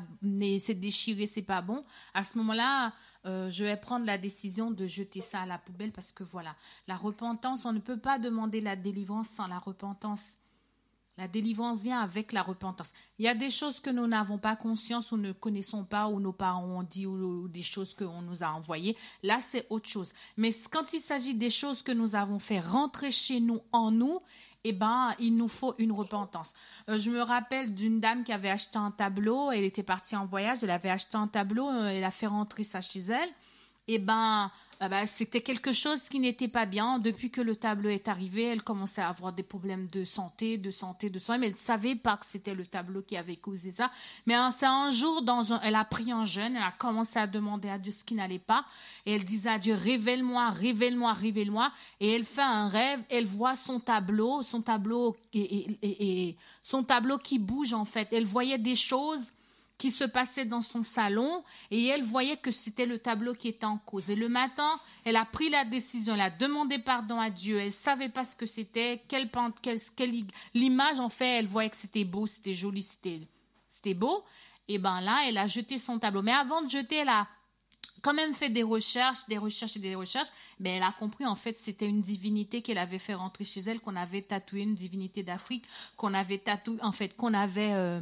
c'est déchiré, c'est pas bon, à ce moment-là, euh, je vais prendre la décision de jeter ça à la poubelle parce que voilà, la repentance, on ne peut pas demander la délivrance sans la repentance. La délivrance vient avec la repentance. Il y a des choses que nous n'avons pas conscience ou ne connaissons pas ou nos parents ont dit ou, ou des choses qu'on nous a envoyées. Là, c'est autre chose. Mais quand il s'agit des choses que nous avons fait rentrer chez nous, en nous, eh ben, il nous faut une repentance. Euh, je me rappelle d'une dame qui avait acheté un tableau, elle était partie en voyage, elle avait acheté un tableau, euh, elle a fait rentrer ça chez elle. Eh ben, ah bah, c'était quelque chose qui n'était pas bien. Depuis que le tableau est arrivé, elle commençait à avoir des problèmes de santé, de santé, de santé, mais elle ne savait pas que c'était le tableau qui avait causé ça. Mais un jour, dans elle a pris un jeûne, elle a commencé à demander à Dieu ce qui n'allait pas, et elle disait à Dieu, révèle-moi, révèle-moi, révèle-moi, et elle fait un rêve, elle voit son tableau, son tableau et son tableau qui bouge en fait. Elle voyait des choses qui se passait dans son salon et elle voyait que c'était le tableau qui était en cause. Et le matin, elle a pris la décision, elle a demandé pardon à Dieu, elle savait pas ce que c'était, quelle, quelle, quelle l'image en fait, elle voyait que c'était beau, c'était joli, c'était, beau. Et ben là, elle a jeté son tableau. Mais avant de jeter, elle a quand même fait des recherches, des recherches et des recherches, mais elle a compris en fait c'était une divinité qu'elle avait fait rentrer chez elle, qu'on avait tatoué, une divinité d'Afrique, qu'on avait tatoué, en fait, qu'on avait euh,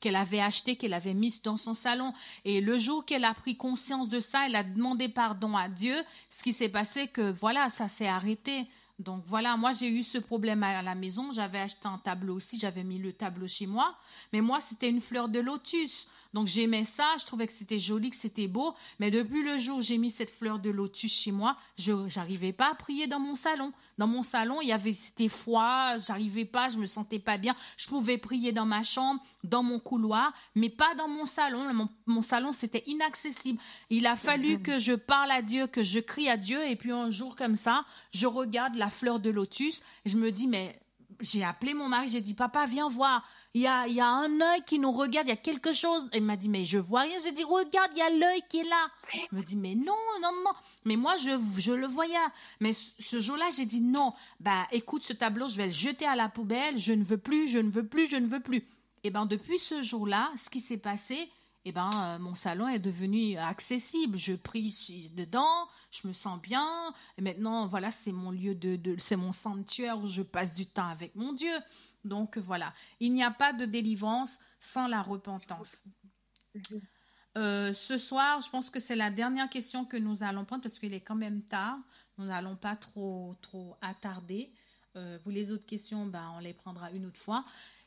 qu'elle avait acheté, qu'elle avait mise dans son salon. Et le jour qu'elle a pris conscience de ça, elle a demandé pardon à Dieu. Ce qui s'est passé, que voilà, ça s'est arrêté. Donc voilà, moi j'ai eu ce problème à la maison. J'avais acheté un tableau aussi, j'avais mis le tableau chez moi. Mais moi, c'était une fleur de lotus. Donc j'aimais ça, je trouvais que c'était joli, que c'était beau, mais depuis le jour où j'ai mis cette fleur de lotus chez moi, je n'arrivais pas à prier dans mon salon. Dans mon salon, il y avait c'était froid, j'arrivais pas, je me sentais pas bien. Je pouvais prier dans ma chambre, dans mon couloir, mais pas dans mon salon. Mon, mon salon c'était inaccessible. Il a fallu que je parle à Dieu, que je crie à Dieu, et puis un jour comme ça, je regarde la fleur de lotus, et je me dis mais j'ai appelé mon mari, j'ai dit papa viens voir il y a, y a un œil qui nous regarde, il y a quelque chose. Il m'a dit, mais je vois rien. J'ai dit, regarde, il y a l'œil qui est là. Il me dit, mais non, non, non. Mais moi, je, je le voyais. Mais ce jour-là, j'ai dit, non, bah, écoute, ce tableau, je vais le jeter à la poubelle. Je ne veux plus, je ne veux plus, je ne veux plus. Et ben, depuis ce jour-là, ce qui s'est passé, eh ben, euh, mon salon est devenu accessible. Je prie dedans, je me sens bien. Et maintenant, voilà, c'est mon lieu de, c'est mon sanctuaire où je passe du temps avec mon Dieu. Donc voilà, il n'y a pas de délivrance sans la repentance. Euh, ce soir, je pense que c'est la dernière question que nous allons prendre parce qu'il est quand même tard. Nous n'allons pas trop trop attarder. Euh, pour les autres questions, ben, on les prendra une autre fois.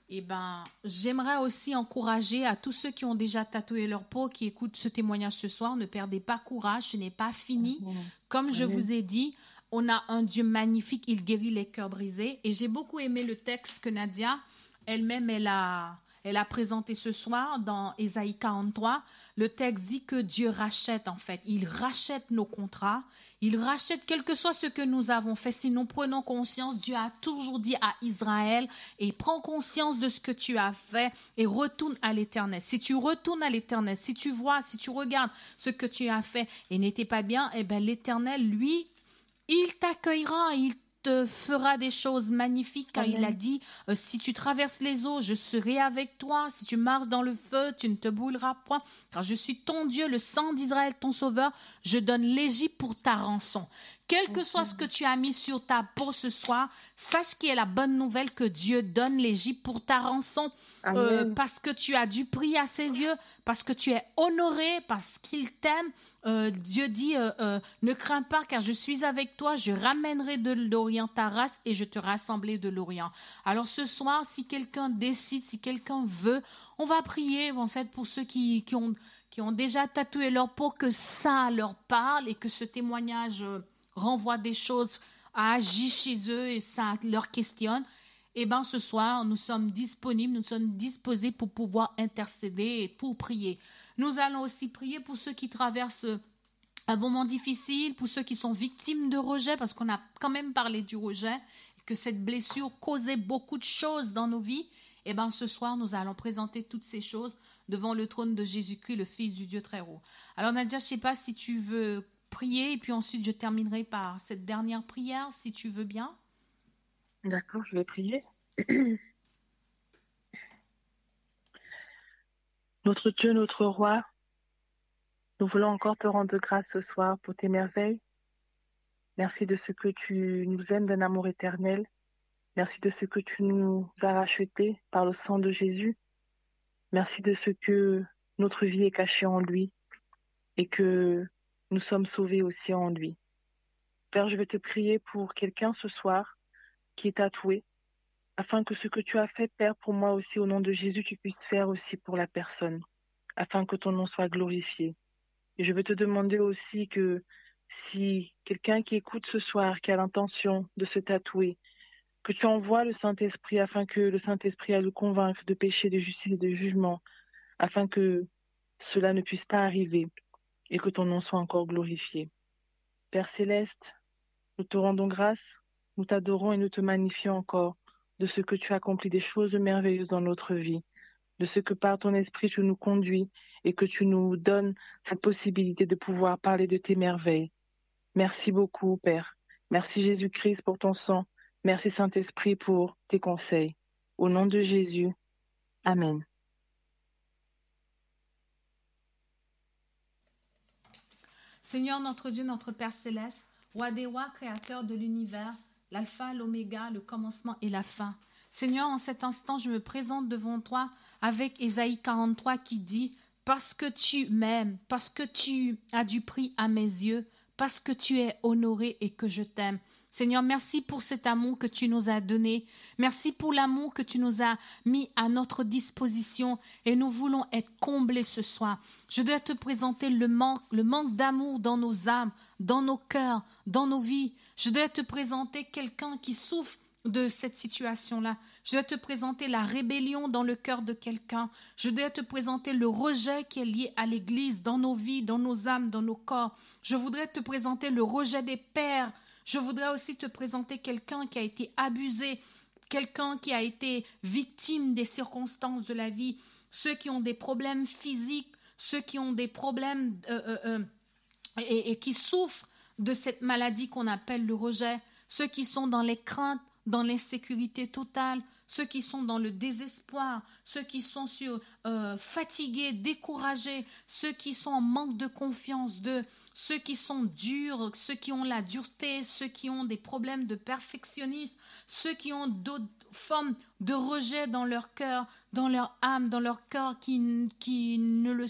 Et ben, j'aimerais aussi encourager à tous ceux qui ont déjà tatoué leur peau, qui écoutent ce témoignage ce soir, ne perdez pas courage, ce n'est pas fini. Comme je vous ai dit, on a un Dieu magnifique, il guérit les cœurs brisés. Et j'ai beaucoup aimé le texte que Nadia, elle-même, elle a, elle a présenté ce soir dans Ésaïe 43. Le texte dit que Dieu rachète en fait. Il rachète nos contrats. Il rachète quel que soit ce que nous avons fait. Si nous prenons conscience, Dieu a toujours dit à Israël, et prends conscience de ce que tu as fait et retourne à l'éternel. Si tu retournes à l'éternel, si tu vois, si tu regardes ce que tu as fait et n'était pas bien, eh bien l'éternel, lui, il t'accueillera, il fera des choses magnifiques car il a dit euh, si tu traverses les eaux, je serai avec toi. Si tu marches dans le feu, tu ne te brûleras point. Car je suis ton Dieu, le sang d'Israël, ton sauveur. Je donne l'Égypte pour ta rançon. Quel que soit ce que tu as mis sur ta peau ce soir, sache qu'il est la bonne nouvelle que Dieu donne l'Égypte pour ta rançon. Euh, parce que tu as du prix à ses yeux, parce que tu es honoré, parce qu'il t'aime. Euh, Dieu dit, euh, ne crains pas car je suis avec toi, je ramènerai de l'Orient ta race et je te rassemblerai de l'Orient. Alors ce soir, si quelqu'un décide, si quelqu'un veut, on va prier en fait, pour ceux qui, qui, ont, qui ont déjà tatoué leur peau, que ça leur parle et que ce témoignage renvoie des choses à agir chez eux et ça leur questionne, eh bien ce soir, nous sommes disponibles, nous sommes disposés pour pouvoir intercéder et pour prier. Nous allons aussi prier pour ceux qui traversent un moment difficile, pour ceux qui sont victimes de rejet, parce qu'on a quand même parlé du rejet, que cette blessure causait beaucoup de choses dans nos vies. Eh bien, ce soir, nous allons présenter toutes ces choses devant le trône de Jésus-Christ, le Fils du Dieu très haut. Alors, Nadia, je ne sais pas si tu veux prier et puis ensuite je terminerai par cette dernière prière, si tu veux bien. D'accord, je vais prier. notre Dieu, notre roi, nous voulons encore te rendre grâce ce soir pour tes merveilles. Merci de ce que tu nous aimes d'un amour éternel. Merci de ce que tu nous as racheté par le sang de Jésus. Merci de ce que notre vie est cachée en lui et que nous sommes sauvés aussi en lui. Père, je vais te prier pour quelqu'un ce soir qui est tatoué, afin que ce que tu as fait, Père, pour moi aussi, au nom de Jésus, tu puisses faire aussi pour la personne, afin que ton nom soit glorifié. Et je vais te demander aussi que si quelqu'un qui écoute ce soir, qui a l'intention de se tatouer, que tu envoies le Saint-Esprit afin que le Saint-Esprit a le convaincre de péché, de justice et de jugement, afin que cela ne puisse pas arriver et que ton nom soit encore glorifié. Père céleste, nous te rendons grâce, nous t'adorons et nous te magnifions encore de ce que tu accomplis des choses merveilleuses dans notre vie, de ce que par ton esprit tu nous conduis et que tu nous donnes cette possibilité de pouvoir parler de tes merveilles. Merci beaucoup, Père. Merci Jésus-Christ pour ton sang. Merci Saint-Esprit pour tes conseils. Au nom de Jésus. Amen. Seigneur notre Dieu, notre Père céleste, roi des rois, créateur de l'univers, l'alpha, l'oméga, le commencement et la fin. Seigneur, en cet instant, je me présente devant toi avec Ésaïe 43 qui dit Parce que tu m'aimes, parce que tu as du prix à mes yeux, parce que tu es honoré et que je t'aime. Seigneur, merci pour cet amour que tu nous as donné. Merci pour l'amour que tu nous as mis à notre disposition et nous voulons être comblés ce soir. Je dois te présenter le manque, d'amour dans nos âmes, dans nos cœurs, dans nos vies. Je dois te présenter quelqu'un qui souffre de cette situation-là. Je dois te présenter la rébellion dans le cœur de quelqu'un. Je dois te présenter le rejet qui est lié à l'Église dans nos vies, dans nos âmes, dans nos corps. Je voudrais te présenter le rejet des pères je voudrais aussi te présenter quelqu'un qui a été abusé, quelqu'un qui a été victime des circonstances de la vie, ceux qui ont des problèmes physiques, ceux qui ont des problèmes euh, euh, euh, et, et qui souffrent de cette maladie qu'on appelle le rejet, ceux qui sont dans les craintes, dans l'insécurité totale, ceux qui sont dans le désespoir, ceux qui sont sur, fatigués, découragés, ceux qui sont en manque de confiance, de, ceux qui sont durs, ceux qui ont la dureté, ceux qui ont des problèmes de perfectionnisme, ceux qui ont d'autres formes de rejet dans leur cœur, dans leur âme, dans leur cœur, qui, qui ne, le,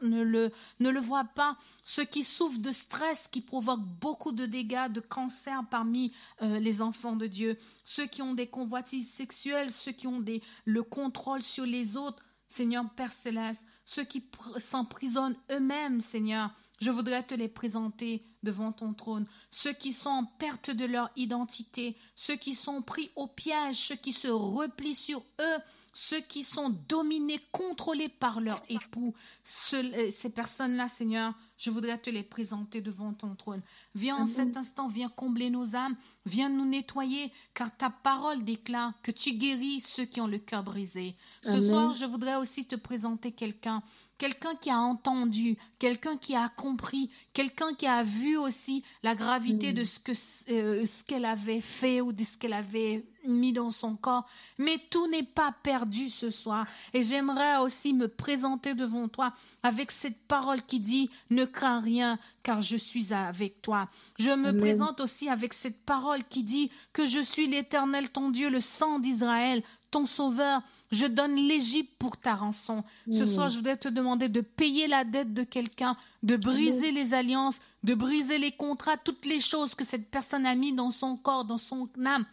ne, le, ne le voient pas, ceux qui souffrent de stress, qui provoquent beaucoup de dégâts, de cancer parmi euh, les enfants de Dieu, ceux qui ont des convoitises sexuelles, ceux qui ont des, le contrôle sur les autres, Seigneur Père céleste, ceux qui s'emprisonnent eux-mêmes, Seigneur, je voudrais te les présenter devant ton trône. Ceux qui sont en perte de leur identité, ceux qui sont pris au piège, ceux qui se replient sur eux, ceux qui sont dominés, contrôlés par leur époux, euh, ces personnes-là, Seigneur, je voudrais te les présenter devant ton trône. Viens en cet instant, viens combler nos âmes, viens nous nettoyer, car ta parole déclare que tu guéris ceux qui ont le cœur brisé. Ce soir, je voudrais aussi te présenter quelqu'un quelqu'un qui a entendu, quelqu'un qui a compris, quelqu'un qui a vu aussi la gravité de ce que euh, ce qu'elle avait fait ou de ce qu'elle avait mis dans son corps. Mais tout n'est pas perdu ce soir. Et j'aimerais aussi me présenter devant toi avec cette parole qui dit ne crains rien car je suis avec toi. Je me présente aussi avec cette parole qui dit que je suis l'Éternel ton Dieu, le sang d'Israël, ton sauveur. Je donne l'Égypte pour ta rançon. Ce mm. soir, je voudrais te demander de payer la dette de quelqu'un, de briser les alliances, de briser les contrats, toutes les choses que cette personne a mis dans son corps, dans son âme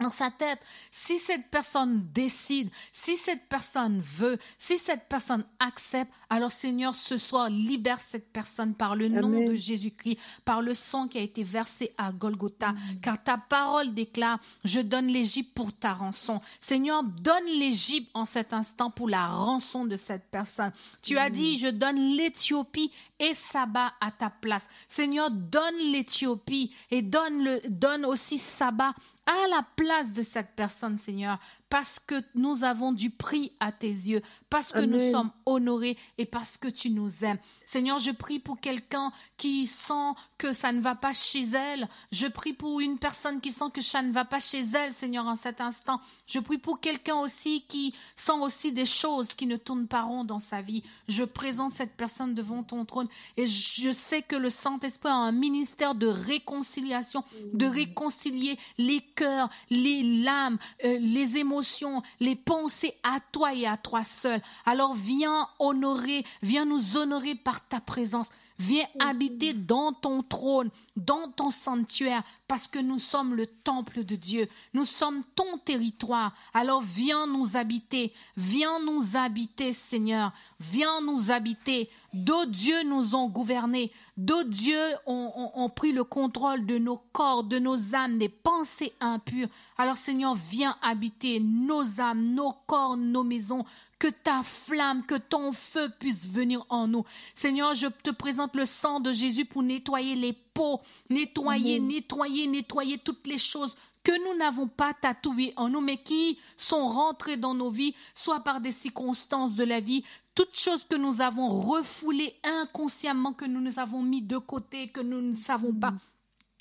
dans sa tête, si cette personne décide, si cette personne veut, si cette personne accepte, alors Seigneur, ce soir, libère cette personne par le nom de Jésus-Christ, par le sang qui a été versé à Golgotha, car ta parole déclare, je donne l'Égypte pour ta rançon. Seigneur, donne l'Égypte en cet instant pour la rançon de cette personne. Tu as dit, je donne l'Éthiopie et Saba à ta place. Seigneur, donne l'Éthiopie et donne, le, donne aussi Saba à la place de cette personne, Seigneur, parce que nous avons du prix à tes yeux, parce que nous sommes honorés et parce que tu nous aimes. Seigneur, je prie pour quelqu'un qui sent que ça ne va pas chez elle. Je prie pour une personne qui sent que ça ne va pas chez elle, Seigneur, en cet instant. Je prie pour quelqu'un aussi qui sent aussi des choses qui ne tournent pas rond dans sa vie. Je présente cette personne devant ton trône et je sais que le Saint-Esprit a un ministère de réconciliation, de réconcilier les cœurs, les lames, euh, les émotions, les pensées à toi et à toi seul. Alors viens honorer, viens nous honorer par ta présence. Viens habiter dans ton trône, dans ton sanctuaire, parce que nous sommes le temple de Dieu. Nous sommes ton territoire. Alors viens nous habiter. Viens nous habiter, Seigneur. Viens nous habiter. D'autres dieux nous ont gouvernés. D'autres dieux ont, ont, pris le contrôle de nos corps, de nos âmes, des pensées impures. Alors Seigneur, viens habiter nos âmes, nos corps, nos maisons que ta flamme, que ton feu puisse venir en nous. Seigneur, je te présente le sang de Jésus pour nettoyer les peaux, nettoyer, nettoyer, nettoyer toutes les choses que nous n'avons pas tatouées en nous, mais qui sont rentrées dans nos vies, soit par des circonstances de la vie, toutes choses que nous avons refoulées inconsciemment, que nous nous avons mis de côté, que nous ne savons pas.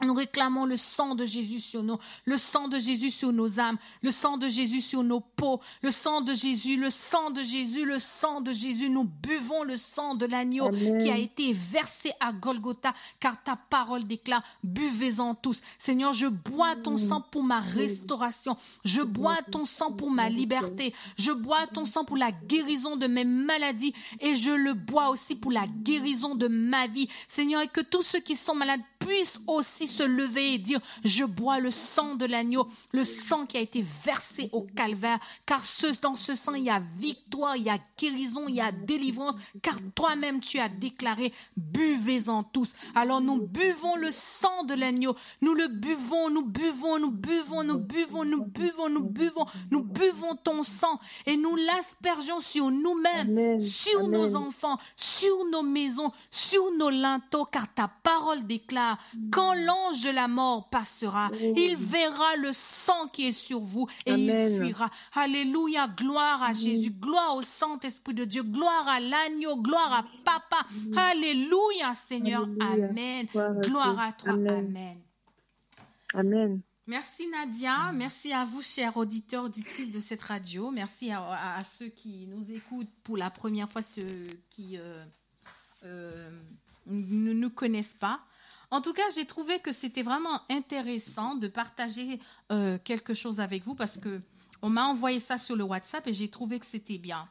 Nous réclamons le sang de Jésus sur nous, le sang de Jésus sur nos âmes, le sang de Jésus sur nos peaux, le sang de Jésus, le sang de Jésus, le sang de Jésus. Nous buvons le sang de l'agneau qui a été versé à Golgotha, car ta parole déclare, buvez-en tous. Seigneur, je bois ton sang pour ma restauration, je bois ton sang pour ma liberté, je bois ton sang pour la guérison de mes maladies et je le bois aussi pour la guérison de ma vie. Seigneur, et que tous ceux qui sont malades puissent aussi se lever et dire, je bois le sang de l'agneau, le sang qui a été versé au calvaire, car ce, dans ce sang, il y a victoire, il y a guérison, il y a délivrance, car toi-même tu as déclaré, buvez-en tous. Alors nous buvons le sang de l'agneau, nous le buvons, nous buvons, nous buvons, nous buvons, nous buvons, nous buvons, nous buvons ton sang et nous l'aspergeons sur nous-mêmes, sur nos enfants, sur nos maisons, sur nos linteaux, car ta parole déclare, quand l'ange de la mort passera, il verra le sang qui est sur vous et il fuira. Alléluia, gloire à Jésus, gloire au Saint-Esprit de Dieu, gloire à l'agneau, gloire à Papa. Alléluia, Seigneur. Amen. Gloire à toi. Amen. Amen. Merci Nadia, merci à vous chers auditeurs, auditrices de cette radio, merci à, ceux qui nous écoutent pour la première fois, ceux qui euh, euh, ne nous connaissent pas. En tout cas, j'ai trouvé que c'était vraiment intéressant de partager euh, quelque chose avec vous parce que on m'a envoyé ça sur le WhatsApp et j'ai trouvé que c'était bien.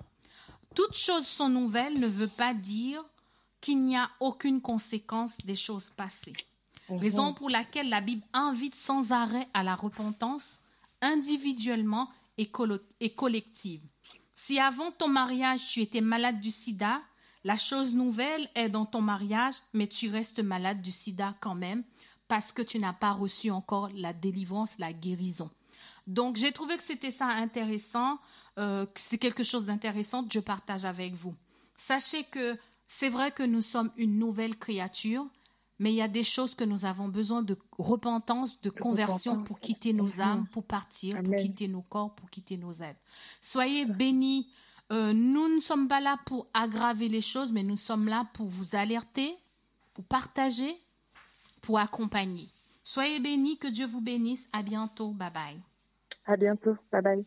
Toutes choses sont nouvelles ne veut pas dire qu'il n'y a aucune conséquence des choses passées. Raison pour laquelle la Bible invite sans arrêt à la repentance individuellement et, et collective. Si avant ton mariage tu étais malade du sida, la chose nouvelle est dans ton mariage, mais tu restes malade du sida quand même parce que tu n'as pas reçu encore la délivrance, la guérison. Donc, j'ai trouvé que c'était ça intéressant, euh, que c'est quelque chose d'intéressant que je partage avec vous. Sachez que c'est vrai que nous sommes une nouvelle créature, mais il y a des choses que nous avons besoin de repentance, de conversion pour quitter nos âmes, pour partir, pour quitter nos corps, pour quitter nos êtres. Soyez bénis. Euh, nous ne sommes pas là pour aggraver les choses, mais nous sommes là pour vous alerter, pour partager, pour accompagner. Soyez bénis, que Dieu vous bénisse. À bientôt. Bye bye. À bientôt. Bye bye.